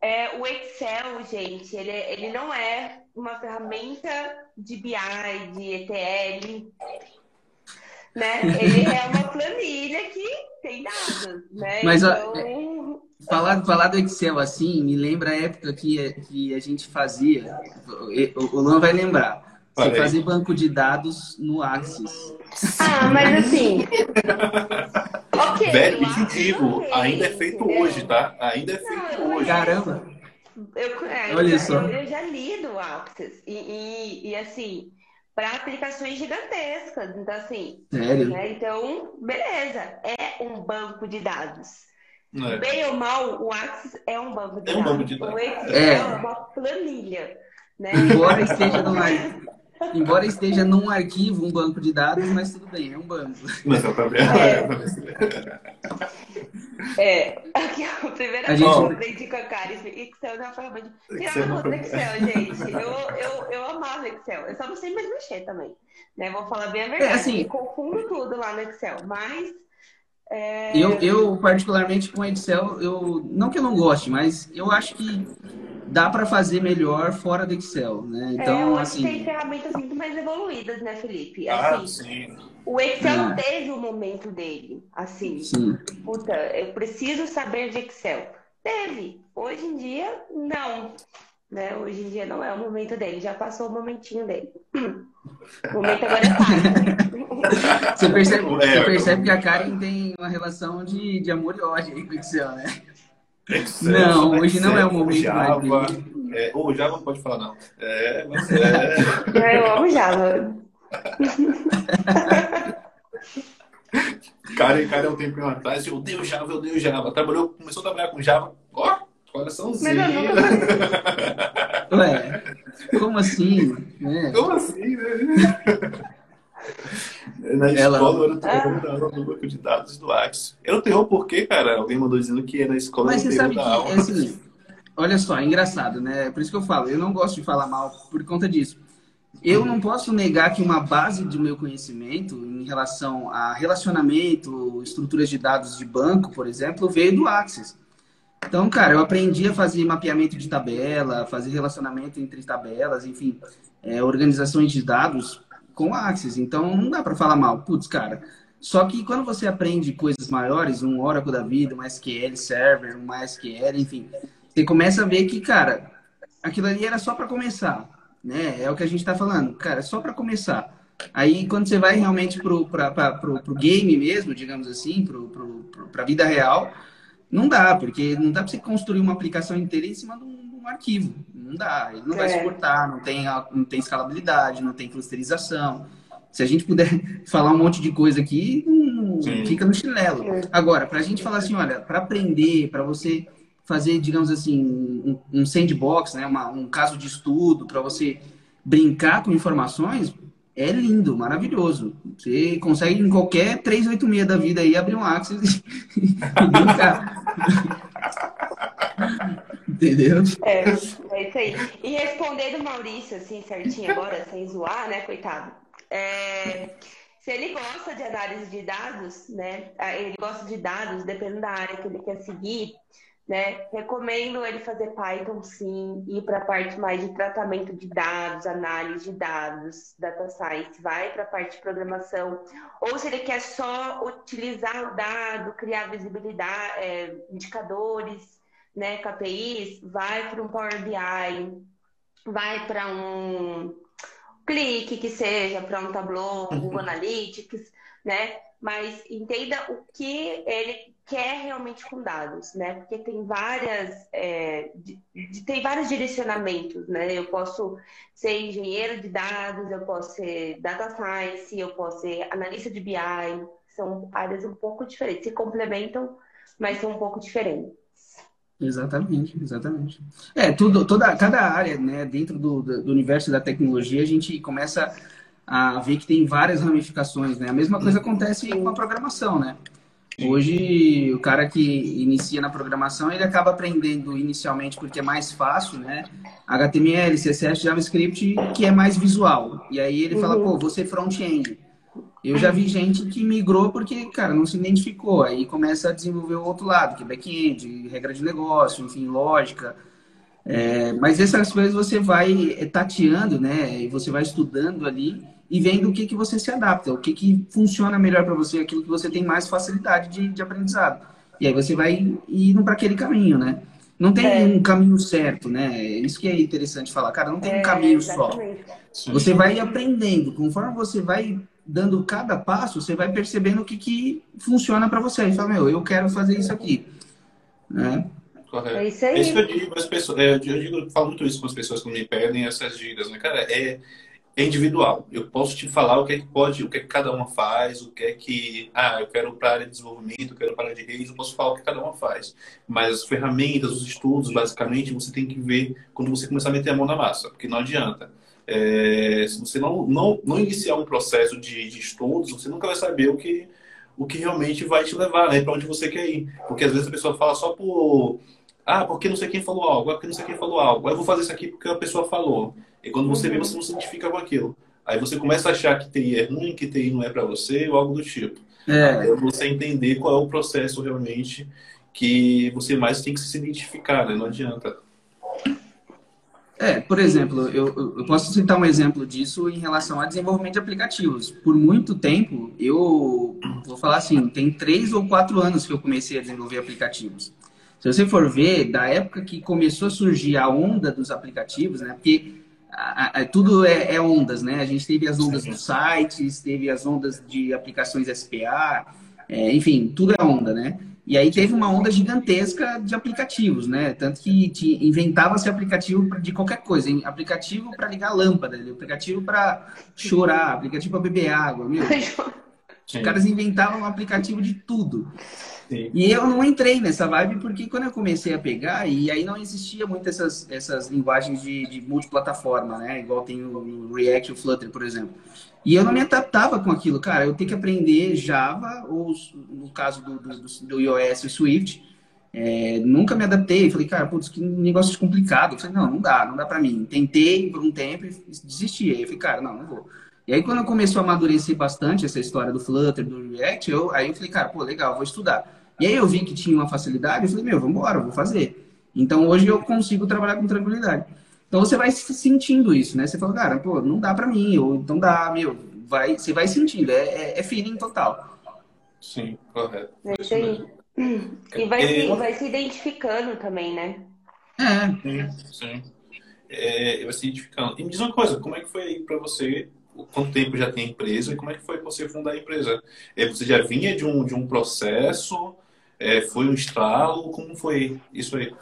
é, o Excel, gente, ele, ele não é uma ferramenta de BI, de ETL, né? Ele é uma planilha que tem dados, né? Mas, então... Falar, falar do Excel assim me lembra a época que, que a gente fazia. O, o Luan vai lembrar. Você fazia banco de dados no Axis. Ah, mas assim. ok. Velho, intuitivo. Ainda é feito é. hoje, tá? Ainda é feito Não, hoje. Caramba. Eu, é, Olha eu, só. Eu, eu, já li do Axis. E, e, e assim, para aplicações gigantescas. Então, assim. Sério? Né? Então, beleza. É um banco de dados. É. Bem ou mal, o Axis é um banco de é dados. Um banco de dados. O Excel é. é uma planilha. Né? Embora esteja numa, embora esteja num arquivo, um banco de dados, mas tudo bem, é um banco. Mas é para É, aqui a primeira a gente... que eu aprendi com a Karen, Excel é uma forma de tirar uma do Excel, gente. Eu, eu, eu amava Excel. Eu só não sei mais mexer também. Né? Vou falar bem a verdade. É, assim... Eu confundo tudo lá no Excel, mas é... Eu, eu, particularmente, com Excel, eu não que eu não goste, mas eu acho que dá para fazer melhor fora do Excel, né? Então, é, assim... tem ferramentas muito mais evoluídas, né, Felipe? Ah, assim, sim. O Excel é. teve o momento dele, assim. Sim. Puta, eu preciso saber de Excel. Teve. Hoje em dia, não. Né? Hoje em dia não é o momento dele, já passou o momentinho dele. O momento agora é fácil. Você percebe, você percebe que a Karen tem uma relação de, de amor e ódio aí com o Excel, né? Excel, não, hoje Excel, não é o momento Java, mais é, Ou Java não pode falar, não. É, mas é... Eu amo Java. Karen, Karen, um tempinho atrás, eu odeio Java, eu odeio Java. Trabalhou, começou a trabalhar com Java, ó, coraçãozinho. Ué, como assim? É. Como assim, né? Na escola Ela... era terror no banco de dados do Axis. Era o terror porque, cara, alguém mandou dizendo que na escola Mas você sabe que, é assim, olha só, é engraçado, né? Por isso que eu falo, eu não gosto de falar mal por conta disso. Eu não posso negar que uma base do meu conhecimento em relação a relacionamento, estruturas de dados de banco, por exemplo, veio do Axis. Então, cara, eu aprendi a fazer mapeamento de tabela, fazer relacionamento entre tabelas, enfim, é, organizações de dados com Axis. Então, não dá para falar mal. Putz, cara. Só que quando você aprende coisas maiores, um Oracle da vida, um SQL Server, um MySQL, enfim, você começa a ver que, cara, aquilo ali era só para começar, né? É o que a gente está falando, cara, só para começar. Aí, quando você vai realmente pro, pra, pra, pro, pro game mesmo, digamos assim, pro, pro, pro, vida real, não dá, porque não dá para você construir uma aplicação inteira em cima de um um arquivo. Não dá. Ele não é. vai suportar, não tem, não tem escalabilidade, não tem clusterização. Se a gente puder falar um monte de coisa aqui, não, fica no chinelo. É. Agora, para a gente falar assim, olha, para aprender, para você fazer, digamos assim, um, um sandbox, né, Uma, um caso de estudo, para você brincar com informações, é lindo, maravilhoso. Você consegue em qualquer 386 da vida aí abrir um Axis e, brincar. Entendeu? É, é isso aí. E responder do Maurício, assim, certinho agora, sem zoar, né, coitado? É, se ele gosta de análise de dados, né, ele gosta de dados, dependendo da área que ele quer seguir, né? Recomendo ele fazer Python sim, ir para a parte mais de tratamento de dados, análise de dados, data science, vai para a parte de programação. Ou se ele quer só utilizar o dado, criar visibilidade, é, indicadores, né, KPIs, vai para um Power BI, vai para um clique que seja, para um Tableau, Google uhum. Analytics, né? Mas entenda o que ele quer realmente com dados, né? Porque tem várias, é, de, de, tem vários direcionamentos, né? Eu posso ser engenheiro de dados, eu posso ser data science, eu posso ser analista de BI, são áreas um pouco diferentes, se complementam, mas são um pouco diferentes. Exatamente, exatamente. É, tudo, toda, cada área, né, dentro do, do universo da tecnologia, a gente começa a ver que tem várias ramificações, né? A mesma coisa acontece com a programação, né? Hoje, o cara que inicia na programação, ele acaba aprendendo inicialmente porque é mais fácil, né? HTML, CSS, JavaScript, que é mais visual. E aí ele uhum. fala, pô, você front-end. Eu já vi gente que migrou porque, cara, não se identificou. Aí começa a desenvolver o outro lado, que é back-end, regra de negócio, enfim, lógica. É, mas essas coisas você vai tateando, né? E você vai estudando ali e vendo o que, que você se adapta, o que, que funciona melhor para você, aquilo que você tem mais facilidade de, de aprendizado. E aí você vai indo para aquele caminho, né? Não tem é. um caminho certo, né? Isso que é interessante falar. Cara, não tem é, um caminho exatamente. só. Você vai aprendendo. Conforme você vai dando cada passo, você vai percebendo o que, que funciona para você. E fala, meu, eu quero fazer isso aqui. Né? Correto. É isso aí. É isso que eu digo, as pessoas, é, eu, digo, eu falo muito isso com as pessoas que me pedem essas dicas, né? Cara, é é individual. Eu posso te falar o que é que pode, o que é que cada uma faz, o que é que, ah, eu quero para a área de desenvolvimento, eu quero para a área de redes, eu posso falar o que cada uma faz. Mas as ferramentas, os estudos, basicamente, você tem que ver quando você começar a meter a mão na massa, porque não adianta. É, se você não, não, não iniciar um processo de, de estudos, você nunca vai saber o que, o que realmente vai te levar, né, para onde você quer ir. Porque às vezes a pessoa fala só por ah, porque não sei quem falou algo, ah, porque não sei quem falou algo. Ah, eu vou fazer isso aqui porque a pessoa falou. E quando você vê, você não se identifica com aquilo. Aí você começa a achar que TI é ruim, que TI não é para você, ou algo do tipo. É. você entender qual é o processo realmente que você mais tem que se identificar, né? Não adianta. É, por exemplo, eu, eu posso citar um exemplo disso em relação a desenvolvimento de aplicativos. Por muito tempo, eu vou falar assim, tem três ou quatro anos que eu comecei a desenvolver aplicativos. Se você for ver, da época que começou a surgir a onda dos aplicativos, né? Porque a, a, tudo é, é, ondas, né? A gente teve as ondas dos sites, teve as ondas de aplicações SPA, é, enfim, tudo é onda, né? E aí teve uma onda gigantesca de aplicativos, né? Tanto que inventava-se aplicativo de qualquer coisa, hein? aplicativo para ligar lâmpada, aplicativo para chorar, aplicativo para beber água, meu. Os caras inventavam um aplicativo de tudo. Sim. E eu não entrei nessa vibe porque quando eu comecei a pegar, e aí não existia muito essas, essas linguagens de, de multiplataforma, né? Igual tem o React e o Flutter, por exemplo. E eu não me adaptava com aquilo, cara. Eu tenho que aprender Java, ou no caso do, do, do iOS e Swift. É, nunca me adaptei. Falei, cara, putz, que negócio complicado. Eu falei, não, não dá, não dá pra mim. Tentei por um tempo e desisti. Aí eu falei, cara, não, não vou. E aí, quando começou a amadurecer bastante essa história do Flutter, do React, eu, aí eu falei, cara, pô, legal, vou estudar. E aí eu vi que tinha uma facilidade, eu falei, meu, vamos embora, vou fazer. Então, hoje eu consigo trabalhar com tranquilidade. Então, você vai sentindo isso, né? Você fala, cara, pô, não dá pra mim, ou então dá, meu, vai, você vai sentindo, é, é, é feeling total. Sim, correto. É isso aí. E vai, é... se, vai se identificando também, né? É. Sim, sim. É, vai se identificando. E me diz uma coisa, como é que foi para você quanto tempo já tem a empresa e como é que foi você fundar a empresa? É, você já vinha de um, de um processo? É, foi um estralo? Como foi isso aí?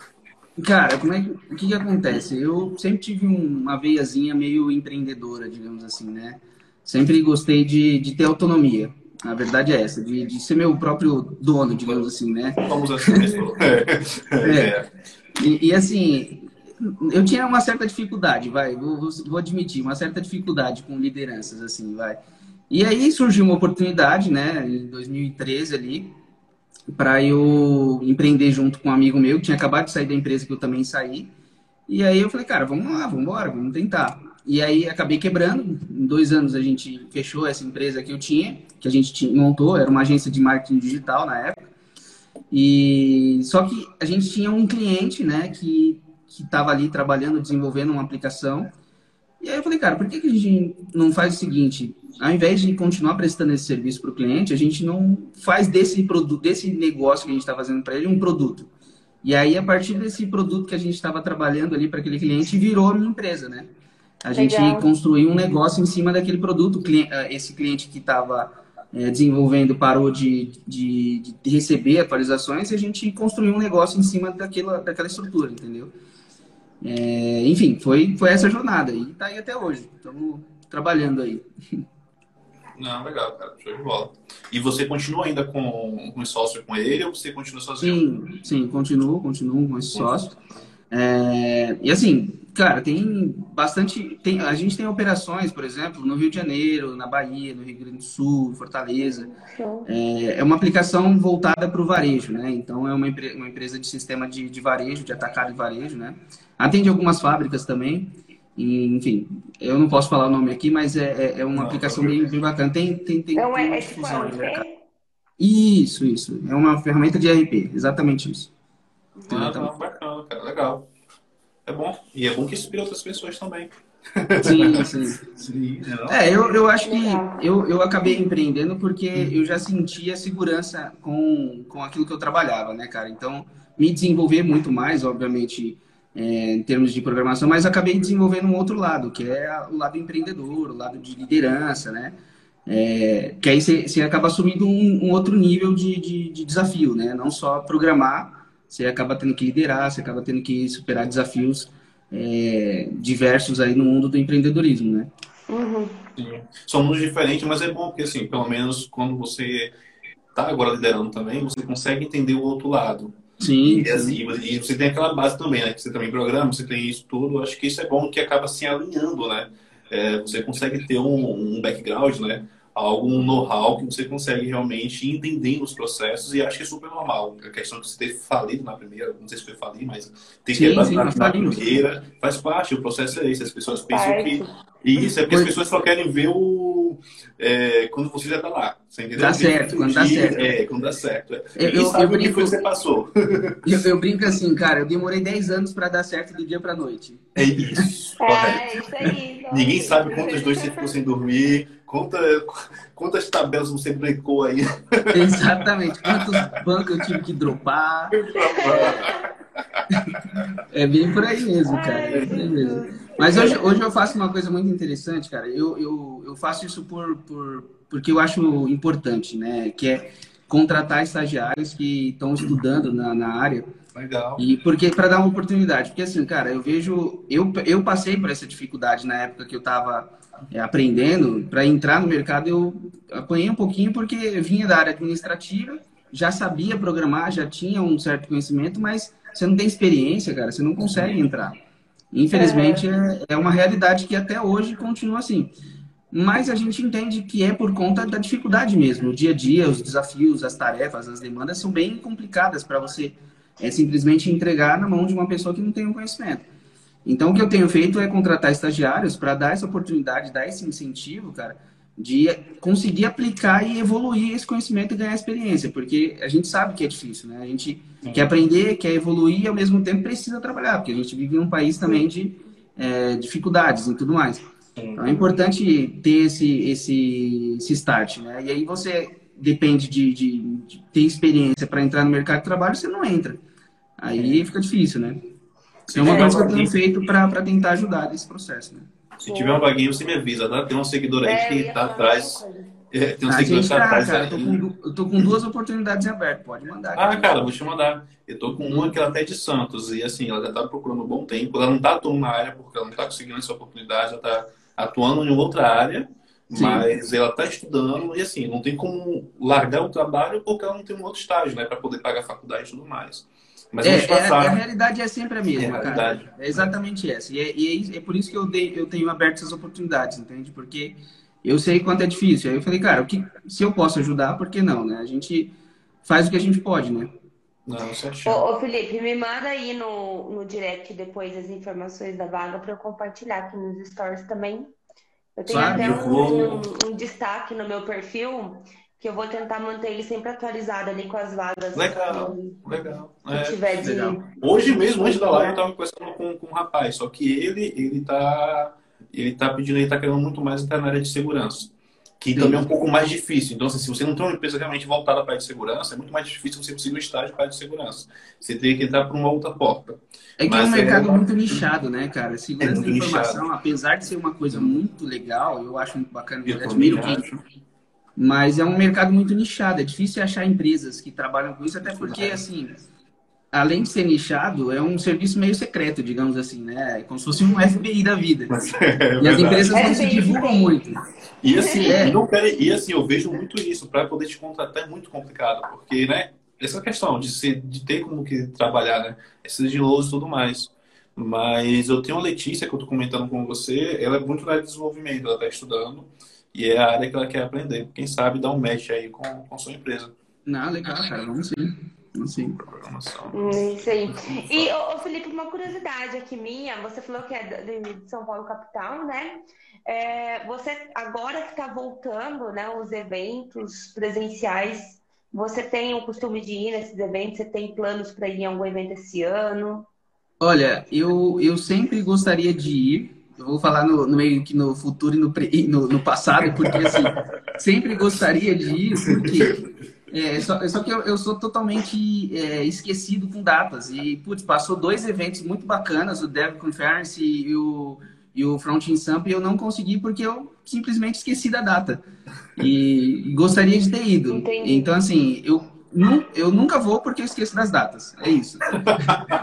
Cara, como é que, o que, que acontece? Eu sempre tive uma veiazinha meio empreendedora, digamos assim, né? Sempre gostei de, de ter autonomia. A verdade é essa, de, de ser meu próprio dono, digamos assim, né? Vamos assim mesmo. é. E, e, assim, eu tinha uma certa dificuldade, vai, vou, vou, admitir, uma certa dificuldade com lideranças, assim, vai. E aí surgiu uma oportunidade, né, em 2013 ali, para eu empreender junto com um amigo meu, que tinha acabado de sair da empresa que eu também saí. E aí eu falei, cara, vamos lá, vamos embora, vamos tentar. E aí acabei quebrando. Em dois anos a gente fechou essa empresa que eu tinha, que a gente montou, era uma agência de marketing digital na época. E só que a gente tinha um cliente, né, que que estava ali trabalhando, desenvolvendo uma aplicação. E aí eu falei, cara, por que, que a gente não faz o seguinte? Ao invés de continuar prestando esse serviço para o cliente, a gente não faz desse produto, desse negócio que a gente está fazendo para ele um produto. E aí, a partir desse produto que a gente estava trabalhando ali para aquele cliente, virou a minha empresa, né? A Legal. gente construiu um negócio em cima daquele produto. Eh, esse cliente que estava é, desenvolvendo parou de, de, de, receber atualizações e a gente construiu um negócio em cima daquela, daquela estrutura, entendeu? É, enfim, foi, foi essa jornada e tá aí até hoje. Estamos trabalhando aí. Não, legal, cara. Show de bola. E você continua ainda com, com sócio com ele ou você continua sozinho? Sim, sim, continuo, continuo com esse sócio. É, e assim, cara, tem bastante. Tem, a gente tem operações, por exemplo, no Rio de Janeiro, na Bahia, no Rio Grande do Sul, Fortaleza. É, é uma aplicação voltada para o varejo, né? Então é uma, uma empresa de sistema de, de varejo, de atacado e varejo, né? Atende algumas fábricas também. E, enfim, eu não posso falar o nome aqui, mas é, é, é uma não, aplicação bem, bem, bacana. Tem, tem, tem, não, tem é, é tipo Isso, isso. É uma ferramenta de RP, exatamente isso. Ah, tá bacana, cara. Legal. É bom. E é bom que inspira outras pessoas também. Sim, sim. sim é, eu, eu acho que eu, eu acabei empreendendo porque eu já sentia segurança com, com aquilo que eu trabalhava, né, cara? Então, me desenvolver muito mais, obviamente, é, em termos de programação, mas acabei desenvolvendo um outro lado, que é o lado empreendedor, o lado de liderança, né? É, que aí você acaba assumindo um, um outro nível de, de, de, desafio, né? Não só programar, você acaba tendo que liderar, você acaba tendo que superar desafios é, diversos aí no mundo do empreendedorismo, né? Uhum. Sim. São mundos diferentes, mas é bom porque, assim, pelo menos quando você está agora liderando também, você consegue entender o outro lado. Sim. E, assim, e você tem aquela base também, né? Que você também programa, você tem isso tudo. Acho que isso é bom que acaba se alinhando, né? É, você consegue ter um, um background, né? Algum know-how que você consegue realmente entender os processos e acho que é super normal. A questão de você ter falido na primeira, não sei se foi falir, mas ter quebrado na, na primeira, faz parte, o processo é esse. As pessoas pensam parte. que. Isso, é porque as pessoas só querem ver o. É, quando você já está lá. Você entendeu? Dá certo, quando dá certo. É, quando dá certo. É. Eu, eu, sabe eu brinco, o que foi que você passou. Eu, eu, brinco assim, cara, eu demorei 10 anos para dar certo do dia para noite. É isso. É, isso aí. Ninguém sabe quantos dois você ficou sem dormir Conta, quantas tabelas você brincou aí? Exatamente. Quantos bancos eu tive que dropar? é bem por aí mesmo, cara. É por aí mesmo. Mas hoje, hoje eu faço uma coisa muito interessante, cara. Eu, eu, eu faço isso por, por, porque eu acho importante, né? Que é contratar estagiários que estão estudando na, na área. Legal. E porque para dar uma oportunidade, porque assim, cara, eu vejo, eu, eu passei por essa dificuldade na época que eu estava aprendendo, para entrar no mercado eu apanhei um pouquinho porque vinha da área administrativa, já sabia programar, já tinha um certo conhecimento, mas você não tem experiência, cara, você não consegue entrar. Infelizmente, é, é uma realidade que até hoje continua assim. Mas a gente entende que é por conta da dificuldade mesmo. O dia a dia, os desafios, as tarefas, as demandas são bem complicadas para você é, simplesmente entregar na mão de uma pessoa que não tem o um conhecimento. Então, o que eu tenho feito é contratar estagiários para dar essa oportunidade, dar esse incentivo, cara, de conseguir aplicar e evoluir esse conhecimento e ganhar experiência, porque a gente sabe que é difícil, né? A gente Sim. quer aprender, quer evoluir e ao mesmo tempo precisa trabalhar, porque a gente vive em um país também de é, dificuldades e tudo mais. Então é importante ter esse, esse, esse start, né? E aí você depende de, de, de ter experiência para entrar no mercado de trabalho, você não entra. Aí fica difícil, né? É uma coisa que eu tenho feito para tentar ajudar nesse processo, né? Se tiver uma vaguinha, você me avisa, tá? Tem um seguidor aí é, que tá atrás. É, tem um a seguidor que tá, atrás cara. Eu tô, com, du- eu tô com duas oportunidades em aberto. Pode mandar. Ah, cara, vou te mandar. Eu tô com uma que ela até é de Santos, e assim, ela já tá procurando um bom tempo. Ela não tá atuando na área, porque ela não tá conseguindo essa oportunidade, ela tá atuando em outra área, Sim. mas ela tá estudando, e assim, não tem como largar o trabalho porque ela não tem um outro estágio, né, para poder pagar a faculdade e tudo mais. Mas É, vamos é, a passar. realidade é sempre a mesma, É a cara. É exatamente essa. E é, e é- é por isso que eu, dei, eu tenho aberto essas oportunidades, entende? Porque eu sei quanto é difícil. Aí eu falei, cara, o que, se eu posso ajudar, por que não, né? A gente faz o que a gente pode, né? Não, certinho. Ô, ô, Felipe, me manda aí no, no direct depois as informações da vaga para eu compartilhar aqui nos stories também. Eu tenho Claro, até eu um, vou- um- um destaque no meu perfil que eu vou tentar manter ele sempre atualizado ali com as vagas Legal, que legal. que É, tiver de. legal. Hoje mesmo, antes da live, eu tava conversando com, com um rapaz, só que ele, ele tá, ele tá pedindo, ele tá querendo muito mais entrar na área de segurança, que Sim. também é um pouco mais difícil. Então, assim, se você não tem uma empresa realmente voltada para a área de segurança, é muito mais difícil você conseguir um estágio para a área de segurança. Você teria que entrar por uma outra porta. É que Mas é um é- mercado muito nichado, né, cara? Segurança É da informação, apesar de ser uma coisa muito legal, eu acho muito bacana, eu admiro quem Mas é um mercado muito nichado, é difícil achar empresas que trabalham com isso, até porque, assim, além de ser nichado, é um serviço meio secreto, digamos assim, né? É como se fosse um FBI da vida. É E as empresas não se divulgam muito. E assim, É. e não e assim, eu vejo muito isso, para poder te contratar é muito complicado, porque, né, essa questão de, ser, de ter como que trabalhar, né, é sigiloso e tudo mais. Mas eu tenho a Letícia, que eu tô comentando com você, ela é muito na área de desenvolvimento, ela tá estudando, e é a área que ela quer aprender. Quem sabe dar um match aí com, com a sua empresa. Não, legal, cara, vamos sim. Vamos sim. Programação. Hum, Isso aí. E, ô, Felipe, uma curiosidade aqui minha, você falou que é de de São Paulo capital, né? É, você, agora que está voltando, né, os eventos presenciais, você tem o costume de ir nesses eventos? Você tem planos para ir em algum evento esse ano? Olha, eu, eu sempre gostaria de ir. Eu vou falar no, no meio que no futuro e no, pre- no, no passado, porque assim, sempre gostaria de ir, porque é, só, só que eu, eu sou totalmente é, esquecido com datas. E, putz, passou dois eventos muito bacanas, o Dev Conference e o, e o Front in Samp, e eu não consegui porque eu simplesmente esqueci da data. E, gostaria de ter ido. Entendi. Então, assim, eu, eu nunca vou porque eu esqueço das datas. É isso.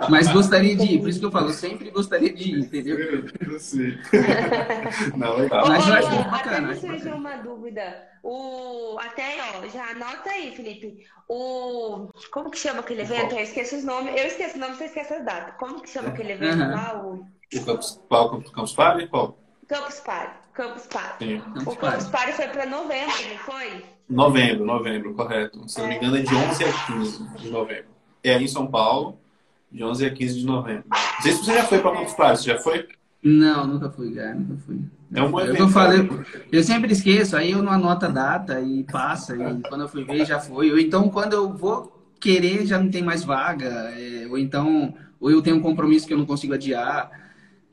Mas gostaria de ir, por isso que eu falo, eu sempre gostaria de ir, entendeu? Eu sei. Não, legal. Mas eu acho muito até bacana, me acho surgiu uma dúvida. O, até, ó, já anota aí, Felipe. O, como que chama aquele evento? Eu esqueço os nomes. Eu esqueço o nome, você esquece as datas. Como que chama aquele evento Aham. lá? O O Campus, qual Campus Party? Qual? Campus Party. Campus Party. Sim. Campus O Campus Party. Foi para novembro, não foi? Novembro, novembro, correto. Se não me engano, é de 11 a 15 de novembro. É aí em São Paulo, de 11 a 15 de novembro. Não sei se você já foi para Campus Party, você já foi? Não, nunca fui, cara, nunca fui. É um bom Eu, evento. tô falando, eu sempre esqueço, aí eu não anoto a data e passa, e quando eu fui ver já foi. Ou então, quando eu vou querer, já não tem mais vaga, é, ou então, ou eu tenho um compromisso que eu não consigo adiar.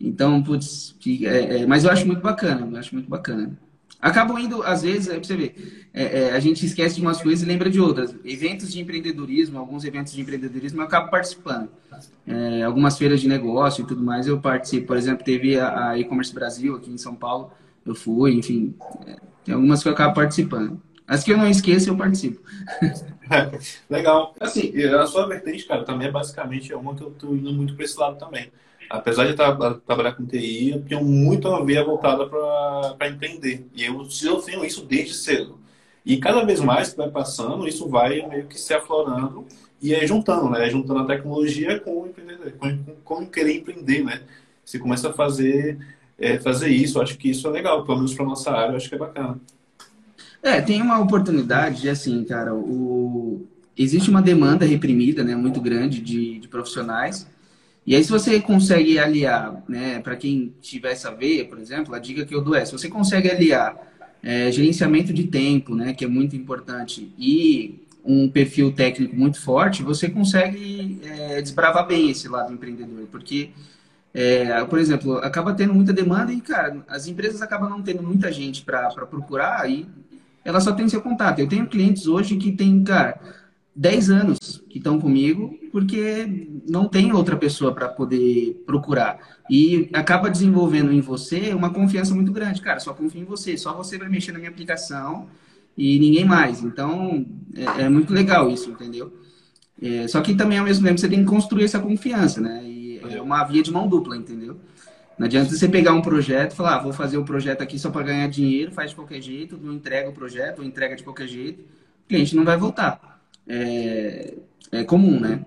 Então, putz, é, é, mas eu acho muito bacana, eu acho muito bacana. Acabo indo, às vezes, é pra você ver, é, é, a gente esquece de umas coisas e lembra de outras. Eventos de empreendedorismo, alguns eventos de empreendedorismo eu acabo participando. É, algumas feiras de negócio e tudo mais eu participo. Por exemplo, teve a, a e-commerce Brasil aqui em São Paulo, eu fui, enfim. é, tem algumas que eu acabo participando. As que eu não esqueço, eu participo. Legal. Assim, a sua vertente, cara, também é basicamente uma que eu tô indo muito para esse lado também. Apesar de tra trabalhar com TI, eu tenho muito a ver voltada para empreender. E eu, eu tenho isso desde cedo. E cada vez mais que vai passando, isso vai meio que se aflorando e é juntando, né? Juntando a tecnologia com o empreender, com, com, querer empreender, né? Você começa a fazer, é, fazer isso, acho que isso é legal, pelo menos para nossa área, acho que é bacana. É, tem uma oportunidade de, assim, cara, o... existe uma demanda reprimida, né, muito grande de, de profissionais. E aí, se você consegue aliar, né, para quem tiver essa veia, por exemplo, a dica que eu dou é: se você consegue aliar é, gerenciamento de tempo, né, que é muito importante, e um perfil técnico muito forte, você consegue é, desbravar bem esse lado empreendedor, porque, é, por exemplo, acaba tendo muita demanda e, cara, as empresas acabam não tendo muita gente para procurar e ela só tem seu contato. Eu tenho clientes hoje que tem, cara, 10 anos que estão comigo porque não tem outra pessoa para poder procurar. E acaba desenvolvendo em você uma confiança muito grande. Cara, só confio em você, só você vai mexer na minha aplicação e ninguém mais. Então, é, é muito legal isso, entendeu? É, só que também, ao mesmo tempo, você tem que construir essa confiança, né? E é uma via de mão dupla, entendeu? Não adianta você pegar um projeto e falar, ah, vou fazer o um projeto aqui só para ganhar dinheiro, faz de qualquer jeito, não entrega o projeto, ou entrega de qualquer jeito, o cliente não vai voltar. É, é comum, né?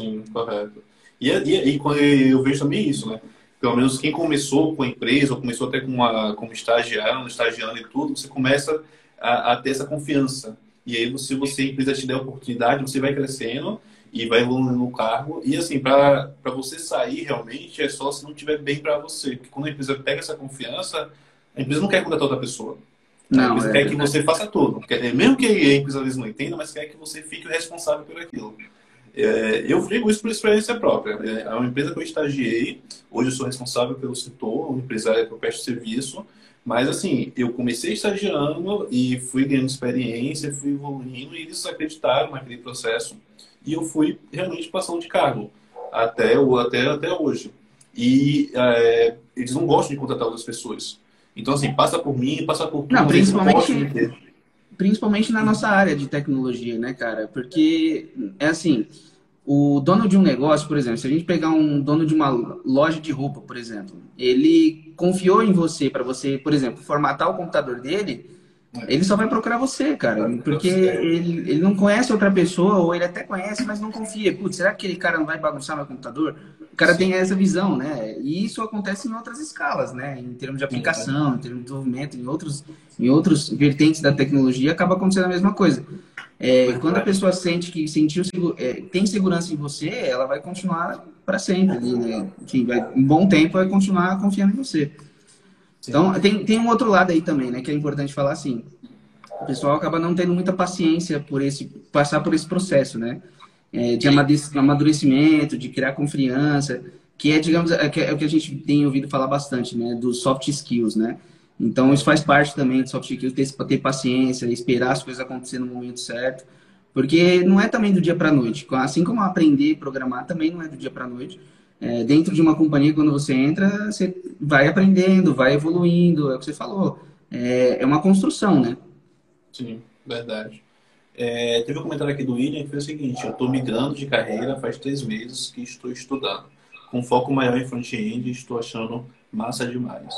Sim, correto. E, e, e eu vejo também isso, né? Pelo menos quem começou com a empresa, ou começou até com uma, como estagiário, estagiando e tudo, você começa a, a ter essa confiança. E aí, se você, a empresa te der a oportunidade, você vai crescendo e vai evoluindo no cargo. E assim, para você sair realmente, é só se não estiver bem para você. Porque quando a empresa pega essa confiança, a empresa não quer contratar outra pessoa. Não, a empresa é, quer que você faça tudo. Mesmo que a empresa às vezes não entenda, mas quer que você fique responsável por aquilo. É, eu digo isso por experiência própria. É, é uma empresa que eu estagiei, hoje eu sou responsável pelo setor, uma empresa que eu presto serviço, mas assim, eu comecei estagiando e fui ganhando experiência, fui evoluindo e eles acreditaram naquele processo e eu fui realmente passando de cargo até, até, até hoje. E é, eles não gostam de contratar outras pessoas. Então, assim, passa por mim, passa por. Não, principalmente, principalmente na nossa área de tecnologia, né, cara? Porque é assim, o dono de um negócio, por exemplo, se a gente pegar um dono de uma loja de roupa, por exemplo, ele confiou em você para você, por exemplo, formatar o computador dele, ele só vai procurar você, cara. Porque ele, ele não conhece outra pessoa, ou ele até conhece, mas não confia. Putz, será que aquele cara não vai bagunçar meu computador? O cara Sim. tem essa visão, né? E isso acontece em outras escalas, né? Em termos de aplicação, em termos de desenvolvimento, em outros, em outros vertentes da tecnologia, acaba acontecendo a mesma coisa. É, quando a pessoa sente que sentiu, é, tem segurança em você, ela vai continuar para sempre. Né? Enfim, vai, um bom tempo vai continuar confiando em você. Então, tem, tem um outro lado aí também, né, que é importante falar assim. O pessoal acaba não tendo muita paciência por esse passar por esse processo, né? É, de amadurecimento, de criar confiança, que é, digamos, é, é, o que a gente tem ouvido falar bastante, né? Dos soft skills, né? Então, isso faz parte também de soft skills, ter, ter paciência, esperar as coisas acontecerem no momento certo. Porque não é também do dia para noite. Assim como aprender a programar também não é do dia para noite é, dentro de uma companhia, quando você entra, você vai aprendendo, vai evoluindo, é o que você falou. É, é uma construção, né? Sim, verdade. É, teve um comentário aqui do William que foi o seguinte: eu estou migrando de carreira faz três meses que estou estudando. Com foco maior em front-end, estou achando massa demais.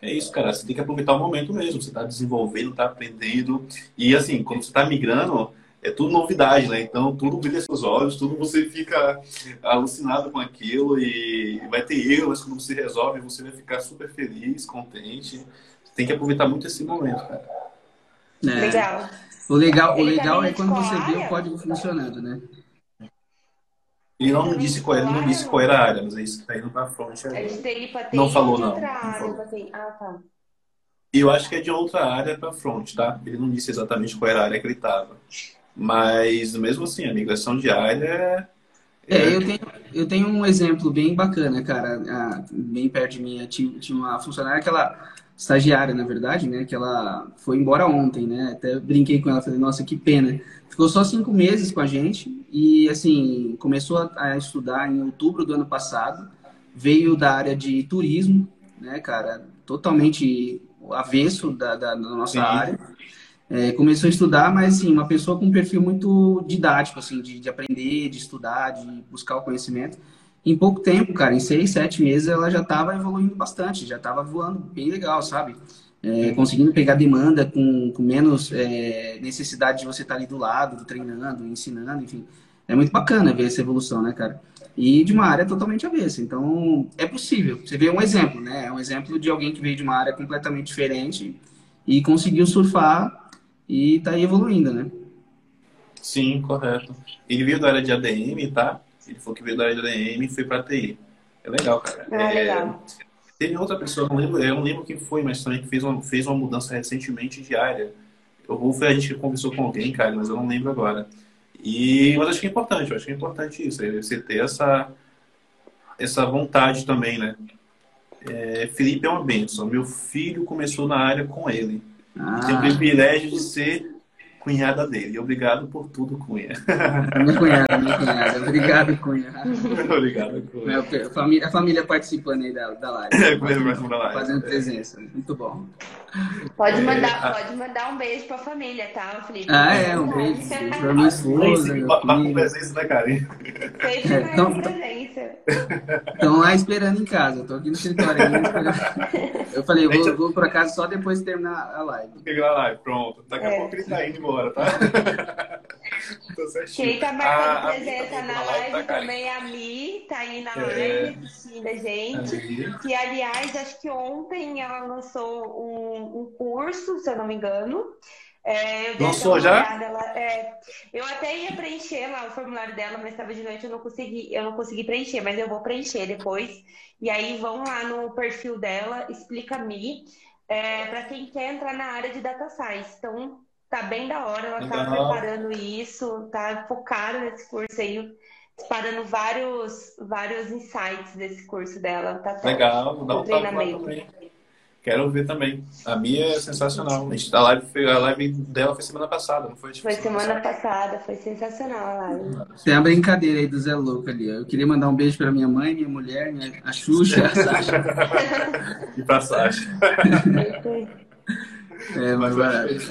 É isso, cara. Você tem que aproveitar o momento mesmo. Você está desenvolvendo, está aprendendo. E assim, quando você está migrando, é tudo novidade, né? Então tudo brilha seus olhos, tudo você fica alucinado com aquilo e vai ter erros, mas quando você resolve, você vai ficar super feliz, contente. Você tem que aproveitar muito esse momento, cara. É. Legal. O legal, o legal é quando você vê o código funcionando, né? Ele não disse qual era, não disse qual era a área, mas é isso que tá indo pra frente. Não falou, não. não falou. Assim. Ah, tá. Eu acho que é de outra área para front, tá? Ele não disse exatamente qual era a área que ele estava. Mas mesmo assim, a migração diária é. É, eu tenho, eu tenho um exemplo bem bacana, cara, bem perto de mim. Tinha, tinha uma funcionária que ela, estagiária, na verdade, né, que ela foi embora ontem, né, até brinquei com ela, falei, nossa, que pena. Ficou só cinco meses com a gente e, assim, começou a, a estudar em outubro do ano passado, veio da área de turismo, né, cara, totalmente avesso da, da, da nossa Sim. área é, começou a estudar, mas assim, uma pessoa com um perfil muito didático, assim, de, de, aprender, de estudar, de buscar o conhecimento. Em pouco tempo, cara, em seis, sete meses, ela já estava evoluindo bastante, já estava voando bem legal, sabe? É, conseguindo pegar demanda com, com menos é, necessidade de você estar ali do lado, treinando, ensinando, enfim. É muito bacana ver essa evolução, né, cara? E de uma área totalmente avessa. Então, é possível. Você vê um exemplo, né? É um exemplo de alguém que veio de uma área completamente diferente e conseguiu surfar e tá aí evoluindo, né? Sim, correto. Ele veio da área de ADM, tá? Ele falou que veio da área de ADM e foi para TI. É legal, cara. Ah, é, legal. Teve outra pessoa, não lembro, eu não lembro quem foi, mas também que fez uma, fez uma mudança recentemente de área. Ou foi a gente que conversou com alguém, cara, mas eu não lembro agora. E, mas acho que é importante, eu acho que é importante isso, é você ter essa, essa vontade também, né? É, Felipe é uma benção. Meu filho começou na área com ele. Ah. Tem o privilégio de ser cunhada dele. Obrigado por tudo, Cunha. Minha cunhada, minha cunhada. Obrigado, Cunha. Obrigado, Cunha. a, família, a família participando aí da, da live. É, fazendo, da live. Fazendo presença. Muito bom. Pode mandar, é, pode mandar um beijo pra família, tá, Felipe? Ah, é, um beijo. pra minha esposa. Marca presença, né? Sempre é, presença. Estão lá esperando em casa. Eu tô aqui no escritório ainda. Eu falei, eu vou, vou pra casa só depois de terminar a live. Terminar a live, pronto. Daqui a é. pouco ele tá indo embora, tá? Quem tá marcando ah, presença tá na live, tá também é a Mi, tá aí na é. live assistindo a gente. Que, aliás, acho que ontem ela lançou um, um curso, se eu não me engano. É, eu Lançou já? Ela, é, eu até ia preencher lá o formulário dela, mas estava de noite, eu não consegui, eu não consegui preencher, mas eu vou preencher depois. E aí vão lá no perfil dela, explica-me, é, para quem quer entrar na área de data science. Então, tá bem da hora, ela tá preparando isso, tá focada nesse curso aí, disparando vários, vários insights desse curso dela. Tá Legal, vou dar um treinamento. Também. Quero ver também. A minha é sensacional. A, gente, a, live, a live dela foi semana passada, não foi? Tipo, foi semana passada, foi sensacional a live. Tem uma brincadeira aí do Zé Louco ali. Eu queria mandar um beijo para minha mãe, minha mulher, minha, a Xuxa, a Sasha. e pra Sasha. é, mas, mas,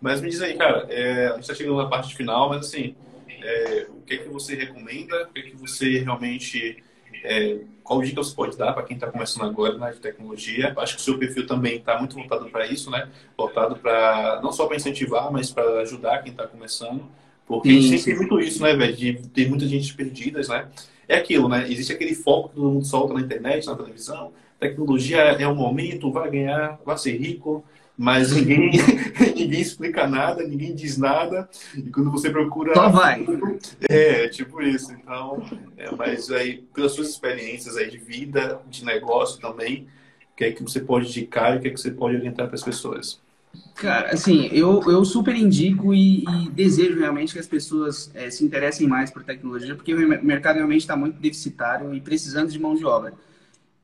mas me diz aí, cara, é, a gente tá chegando na parte final, mas assim, é, o que é que você recomenda? O que é que você realmente é, qual dica você pode dar para quem está começando agora na área de tecnologia? Acho que o seu perfil também está muito voltado para isso, né? Voltado para não só para incentivar, mas para ajudar quem está começando. Porque sim, a gente tem muito isso, né, velho? De ter muita gente perdida, né? É aquilo, né? Existe aquele foco que todo mundo solta na internet, na televisão. Tecnologia é o momento, vai ganhar, vai ser rico mas ninguém, ninguém explica nada, ninguém diz nada, e quando você procura. Só vai. É, tipo isso. Então, é, mas aí, pelas suas experiências aí de vida, de negócio também, o que é que você pode indicar e o que é que você pode orientar para as pessoas? Cara, assim, eu, eu super indico e, e desejo realmente que as pessoas é, se interessem mais por tecnologia, porque o mercado realmente está muito deficitário e precisando de mão de obra.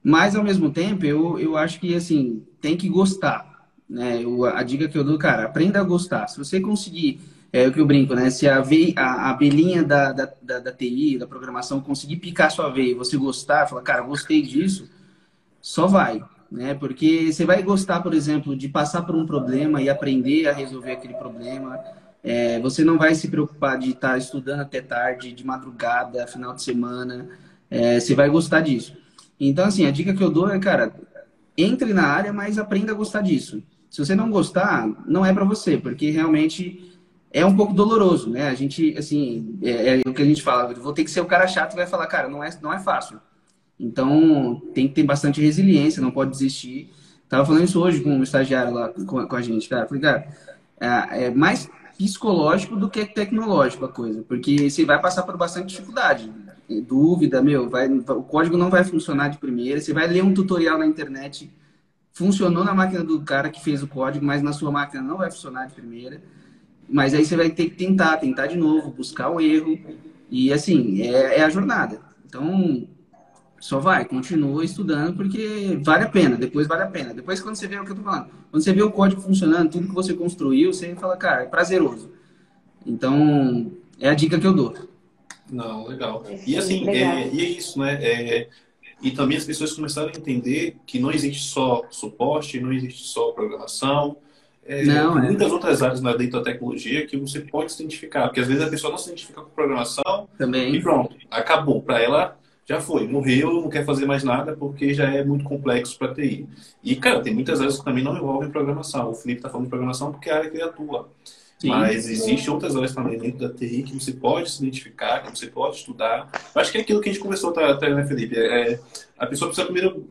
Mas, ao mesmo tempo, eu, eu acho que, assim, tem que gostar né? Eu, a dica que eu dou, cara, aprenda a gostar. Se você conseguir, é o que eu brinco, né? Se a, veia, a, a abelhinha da, da, da, da, TI, da programação, conseguir picar sua veia e você gostar, falar, cara, gostei disso, só vai. Né? Porque você vai gostar, por exemplo, de passar por um problema e aprender a resolver aquele problema. É, você não vai se preocupar de estar estudando até tarde, de madrugada, final de semana. É, você vai gostar disso. Então, assim, a dica que eu dou é, cara, entre na área, mas aprenda a gostar disso. Se você não gostar, não é para você, porque realmente é um pouco doloroso, né? A gente, assim, é, é, o que a gente fala, vou ter que ser o cara chato que vai falar, cara, não é, não é fácil. Então, tem que ter bastante resiliência, não pode desistir. Tava falando isso hoje com um estagiário lá com, com a gente, cara. Falei, cara, é, é, mais psicológico do que tecnológico a coisa, porque você vai passar por bastante dificuldade, dúvida, meu, vai, o código não vai funcionar de primeira, você vai ler um tutorial na internet funcionou na máquina do cara que fez o código, mas na sua máquina não vai funcionar de primeira. Mas aí você vai ter que tentar, tentar de novo, buscar o erro. E assim, é, é a jornada. Então, só vai, continua estudando, porque vale a pena, depois vale a pena. Depois, quando você vê o que eu tô falando, quando você vê o código funcionando, tudo que você construiu, você fala, cara, é prazeroso. Então, é a dica que eu dou. Não, legal. E assim, é, e é isso, né? É, e também as pessoas começaram a entender que não existe só suporte, não existe só programação. É, não, é. muitas outras áreas na dentro da tecnologia que você pode se identificar. Porque às vezes a pessoa não se identifica com programação também. e pronto, acabou. Para ela, já foi, morreu, não quer fazer mais nada porque já é muito complexo para TI. E, cara, tem muitas áreas que também não envolvem programação. O Felipe está falando de programação porque é a área que ele atua. Sim. Mas existem outras áreas também dentro da TI que você pode se identificar, que você pode estudar. Eu acho que é aquilo que a gente conversou até, né, Felipe? É, a pessoa precisa primeiro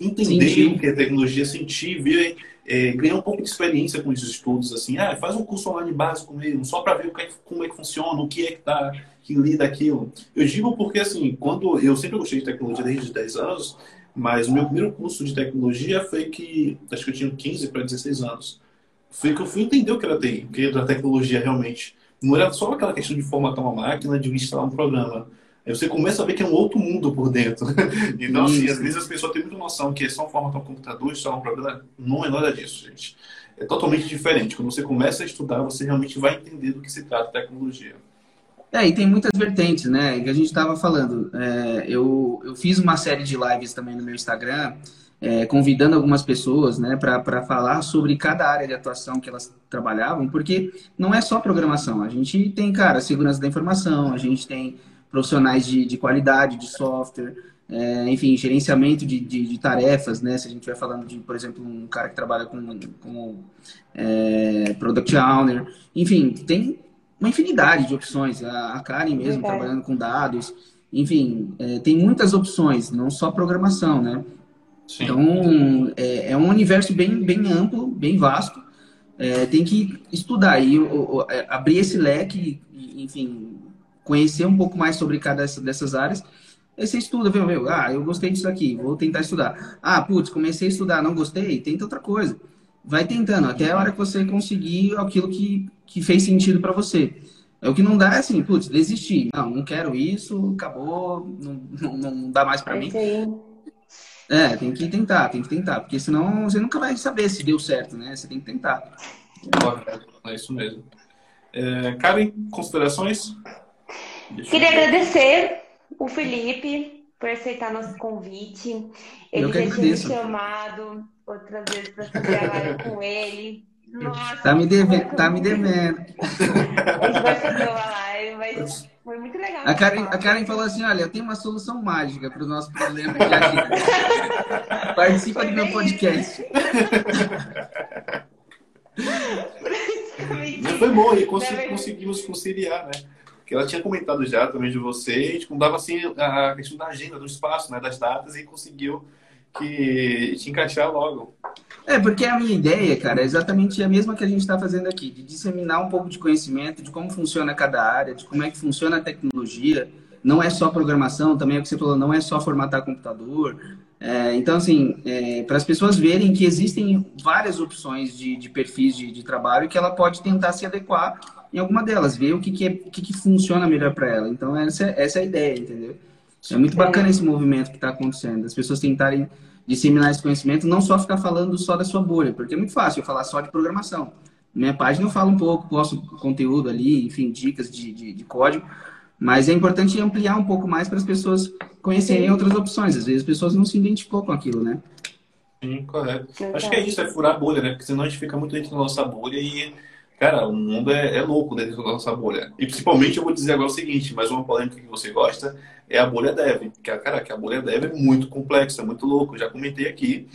entender sentir. o que é tecnologia, sentir, ver, é, ganhar um pouco de experiência com esses estudos. Assim, ah, faz um curso online básico mesmo, só para ver o que é, como é que funciona, o que é que tá, que lida aquilo. Eu digo porque, assim, quando eu sempre gostei de tecnologia desde os 10 anos, mas o meu primeiro curso de tecnologia foi que, acho que eu tinha 15 para 16 anos foi que eu fui entender o que era TI, o que era tecnologia realmente. Não era só aquela questão de formatar uma máquina, de instalar um programa. Aí você começa a ver que é um outro mundo por dentro. então, assim, às vezes as pessoas têm muita noção que é só formatar um computador, instalar um programa. Não é nada disso, gente. é totalmente diferente. Quando você começa a estudar, você realmente vai entender do que se trata tecnologia. É, e tem muitas vertentes, né? Que a gente estava falando. É, eu, eu fiz uma série de lives também no meu Instagram, é, convidando algumas pessoas, né, para falar sobre cada área de atuação que elas trabalhavam, porque não é só programação. A gente tem, cara, segurança da informação, a gente tem profissionais de, de qualidade de software, é, enfim, gerenciamento de, de, de, tarefas, né? Se a gente vai falando de, por exemplo, um cara que trabalha com, como é, product owner, enfim, tem uma infinidade de opções. A, a Karen mesmo trabalhando com dados, enfim, é, tem muitas opções, não só programação, né? Sim. Então, é, é, um universo bem, bem amplo, bem vasto. É, tem que estudar e é, abrir esse leque, enfim, conhecer um pouco mais sobre cada dessas áreas Aí você estuda, vê, meu, ah, eu gostei disso aqui, vou tentar estudar. Ah, putz, comecei a estudar, não gostei, tenta outra coisa. Vai tentando, até a hora que você conseguir aquilo que, que fez sentido para você. É o que não dá é assim, putz, desistir. Não, não quero isso, acabou, não, não, não dá mais para é mim. É, tem que tentar, tem que tentar, porque senão você nunca vai saber se deu certo, né? Você tem que tentar. É isso mesmo. É, Karen, considerações? Deixa Queria agradecer o Felipe por aceitar nosso convite. Ele já tinha me chamado outras vezes para gravar com ele. Nossa, tá me devendo, tá me devendo. A gente vai fazer uma live, mas muito legal. A Karen, a Karen falou assim: olha, eu tenho uma solução mágica para o nosso problema aqui. Participa do meu podcast. Mas foi bom, e conseguimos conciliar, né? que ela tinha comentado já também de você, a gente mudava assim a questão da agenda, do espaço, né, das datas e conseguiu que te encaixar logo. É, porque a minha ideia, cara, é exatamente a mesma que a gente está fazendo aqui, de disseminar um pouco de conhecimento de como funciona cada área, de como é que funciona a tecnologia. Não é só programação, também é o que você falou, não é só formatar computador. É, então, assim, é, para as pessoas verem que existem várias opções de, de perfis de, de trabalho que ela pode tentar se adequar em alguma delas, ver o que, que, é, o que, que funciona melhor para ela. Então, essa, essa é a ideia, entendeu? É muito bacana esse movimento que está acontecendo. As pessoas tentarem disseminar esse conhecimento, não só ficar falando só da sua bolha, porque é muito fácil eu falar só de programação. Minha página eu falo um pouco, posto conteúdo ali, enfim, dicas de, de, de código, mas é importante ampliar um pouco mais para as pessoas conhecerem Sim. outras opções. Às vezes as pessoas não se identificam com aquilo, né? Sim, correto. Acho que é isso, é furar a bolha, né? Porque senão a gente fica muito dentro da nossa bolha e Cara, o mundo é, é, louco dentro da nossa bolha. E principalmente eu vou dizer agora o seguinte, mas uma polêmica que você gosta é a bolha dev. Que, cara, que a bolha dev é muito complexa, é muito louco. Já comentei aqui.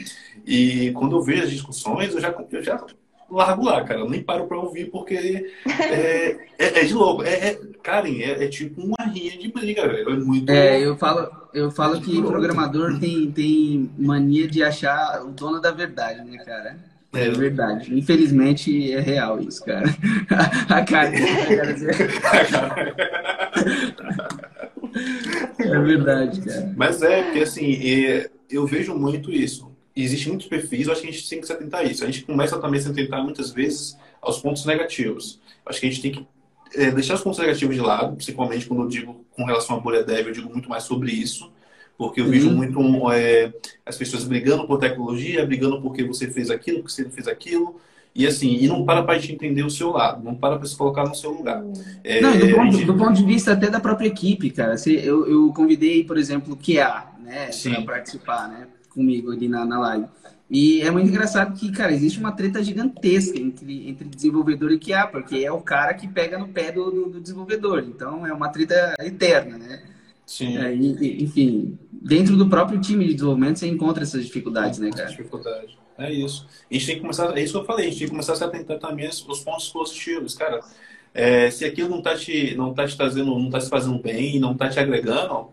E quando eu vejo as discussões, eu já, eu já largo lá, cara. Eu nem paro pra ouvir porque é, é, é de louco. É, é Karen, é, é, tipo uma rinha de briga, velho. É muito. É, eu falo, eu falo que programador tem, tem mania de achar o dono da verdade, né, cara? É verdade. Infelizmente é real isso, cara. A cara. é verdade, cara. Mas é, porque assim, eu vejo muito isso. Existem muitos perfis, eu acho que a gente tem que se atentar a isso. A gente começa também a se atentar muitas vezes aos pontos negativos. Acho que a gente tem que é, deixar os pontos negativos de lado, principalmente quando eu digo com relação à bolha dev, eu digo muito mais sobre isso porque eu vejo uhum. muito é, as pessoas brigando por tecnologia, brigando porque você fez aquilo, porque você não fez aquilo. E assim, e não para para te entender o seu lado, não para para se colocar no seu lugar. É, não, do ponto, gente... do ponto, de vista até da própria equipe, cara. Eu, eu convidei, por exemplo, o QA, né, para participar, né, comigo ali na, na live. E é muito engraçado que, cara, existe uma treta gigantesca entre, entre desenvolvedor e QA, porque é o cara que pega no pé do, do, do desenvolvedor. Então é uma treta eterna, né? Sim. É, enfim, dentro do próprio time de desenvolvimento você encontra essas dificuldades, né, cara? Dificuldade. É isso. A gente tem que começar, é isso que eu falei, a gente tem que começar a se atentar também aos pontos positivos, cara. É, se aquilo não tá te, não tá te trazendo, não tá te fazendo bem, não tá te agregando,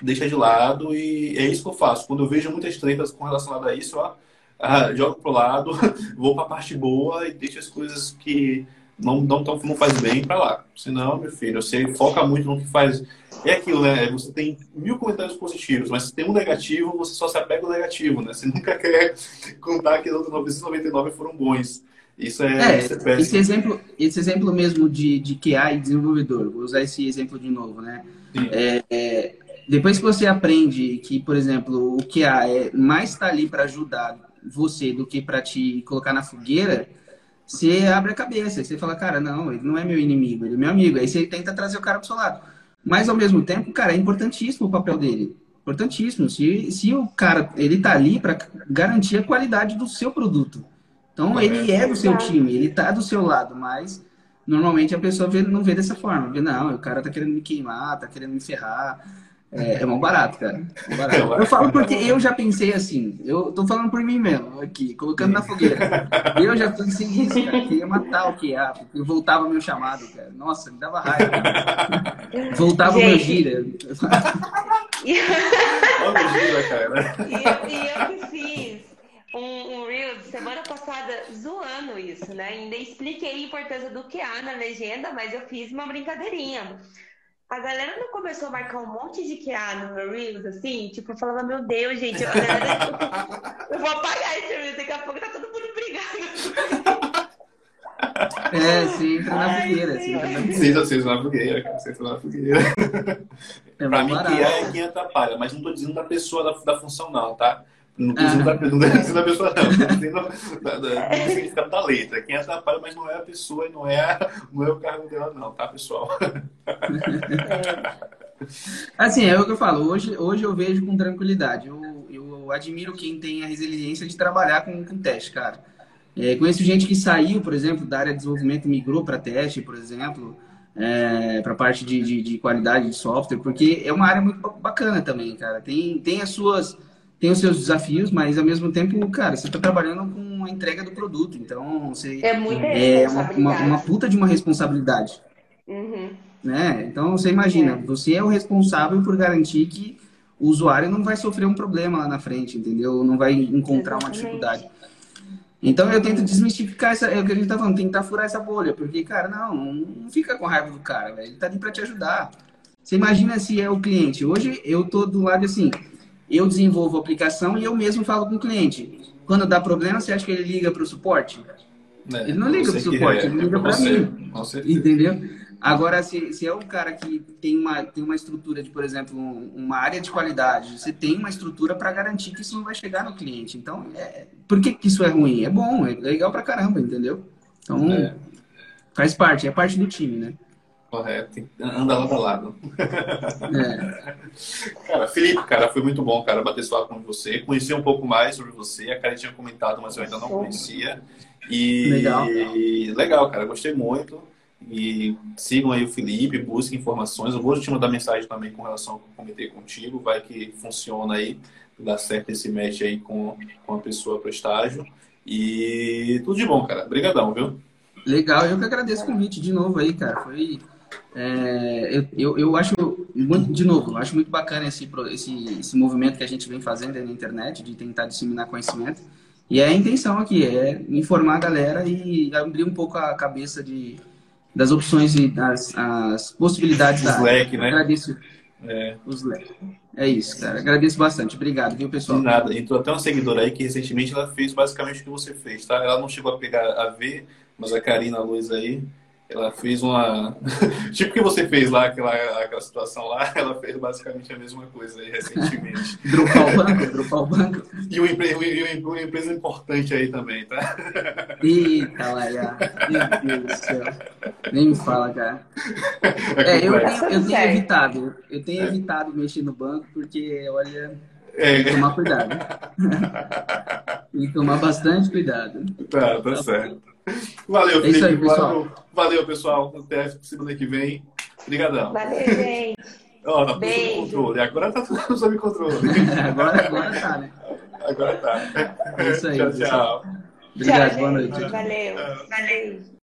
deixa de lado e é isso que eu faço. Quando eu vejo muitas tretas com relação a isso, ó, ah, jogo pro lado, vou para a parte boa e deixo as coisas que não, não, não faz bem para lá. Senão, meu filho, você foca muito no que faz é aquilo, né? Você tem mil comentários positivos, mas se tem um negativo, você só se apega ao negativo, né? Você nunca quer contar que os outros 999 foram bons. Isso é, é, isso é esse exemplo, esse exemplo mesmo de, de QA e desenvolvedor, vou usar esse exemplo de novo, né? É, é, depois que você aprende que, por exemplo, o QA é mais está ali para ajudar você do que para te colocar na fogueira, você abre a cabeça. Você fala, cara, não, ele não é meu inimigo, ele é meu amigo. Aí você tenta trazer o cara pro seu lado. Mas ao mesmo tempo, cara, é importantíssimo o papel dele. Importantíssimo. Se, se o cara, ele tá ali para garantir a qualidade do seu produto. Então, ele é do seu time, ele tá do seu lado, mas normalmente a pessoa vê, não vê dessa forma. Vê, não, o cara tá querendo me queimar, tá querendo me ferrar. É, é mal barato, cara. É barato. Eu falo porque eu já pensei assim. Eu tô falando por mim mesmo, aqui, colocando na fogueira. Eu já pensei nisso, cara. Queria matar o que porque eu voltava meu chamado, cara. Nossa, me dava raiva. Cara. Voltava o meu gira. Olha o gira, cara. E eu, e eu que fiz um, um reel semana passada zoando isso, né? Ainda expliquei a importância do que há na legenda, mas eu fiz uma brincadeirinha. A galera não começou a marcar um monte de QA no meu Reels, assim? Tipo, eu falava, meu Deus, gente, eu, eu vou apagar esse Reels, daqui a pouco tá todo mundo brigando. É, você entra na fogueira. Você entra na fogueira. Sim, você entra na fogueira. Você entra na fogueira. É pra mim, barato. QA é quem atrapalha, mas não tô dizendo da pessoa, da, da função, não, tá? Não Ah. dizendo da, não dizendo da pessoa, não. Tô dizendo da, da, do significado da letra. Quem atrapalha, mas não é a pessoa e não é, não é o cargo dela, não, tá, pessoal? Assim, é o que eu falo. Hoje, hoje eu vejo com tranquilidade. Eu, eu admiro quem tem a resiliência de trabalhar com, com teste, cara. É, conheço gente que saiu, por exemplo, da área de desenvolvimento e migrou para teste, por exemplo, para a parte de, de, de qualidade de software, porque é uma área muito ba- bacana também, cara. Tem, tem as suas. Tem os seus desafios, mas ao mesmo tempo, cara, você está trabalhando com a entrega do produto. Então, você É muita é uma, uma, uma puta de uma responsabilidade Uhum. né? Então você imagina, É. você é o responsável por garantir que o usuário não vai sofrer um problema lá na frente, entendeu? Não vai encontrar uma Exatamente. dificuldade. Então eu tento desmistificar essa, é o que a gente tá falando, tentar furar essa bolha, porque cara, não, não fica com raiva do cara, velho. Ele tá ali para te ajudar. Você imagina se é o cliente. Hoje eu tô do lado assim, eu desenvolvo a aplicação e eu mesmo falo com o cliente. Quando dá problema, você acha que ele liga para o suporte? É, Ele não liga pro que suporte, é, ele liga é você, mim. Entendeu? Agora, se, se é um cara que tem uma, tem uma estrutura de, por exemplo, um- uma área de qualidade, você tem uma estrutura para garantir que isso não vai chegar no cliente. Então, é, por que, que isso é ruim? É bom, é legal pra caramba, entendeu? Então, É. faz parte, é parte do time, né? Correto. Anda lado a lado. É, Cara, Felipe, cara, foi muito bom, cara, bater esse papo com você, conhecer um pouco mais sobre você. A Karen tinha comentado, mas eu ainda não conhecia. E Legal. legal, cara, gostei muito. E sigam aí o Felipe, busquem informações. Eu vou te mandar mensagem também com relação ao que eu comentei contigo, vai que funciona aí, dá certo esse match aí com, com a pessoa pro estágio. E tudo de bom, cara. Obrigadão, viu? legal, eu que agradeço o convite de novo aí, cara. Foi. É, eu, eu, acho muito, de novo, eu acho muito bacana esse, esse, esse movimento que a gente vem fazendo na internet, de tentar disseminar conhecimento. E a intenção aqui é informar a galera e abrir um pouco a cabeça de, das opções e das as possibilidades da área. Slack, né? Agradeço É, os leques. É isso, cara. Agradeço bastante. Obrigado, viu, pessoal? de nada. Entrou até uma seguidora aí que recentemente ela fez basicamente o que você fez, tá? Ela não chegou a pegar a ver, mas a Karina Luz aí, ela fez uma. tipo o que você fez lá, aquela, aquela situação lá, ela fez basicamente a mesma coisa aí recentemente. Dropar o banco, dropar o banco. e uma, empre... e uma empresa importante aí também, tá? Eita, lá, já. Meu Deus do céu. Nem me fala, cara. É, eu complexo. tenho, eu tenho Certo. evitado. Eu tenho evitado mexer no banco porque, olha, É, tem que tomar cuidado. tem que tomar bastante cuidado. tá, tá certo. Valeu, É Felipe. isso aí, pessoal. Valeu, valeu, pessoal. Até semana que vem. Obrigadão. Valeu, gente. Tá sob Beijo. controle. Agora tá tudo sob controle. Agora, agora tá, né? Agora tá. É isso aí, Tchau, pessoal. tchau. Obrigado, Tchau, boa noite. Valeu. Valeu.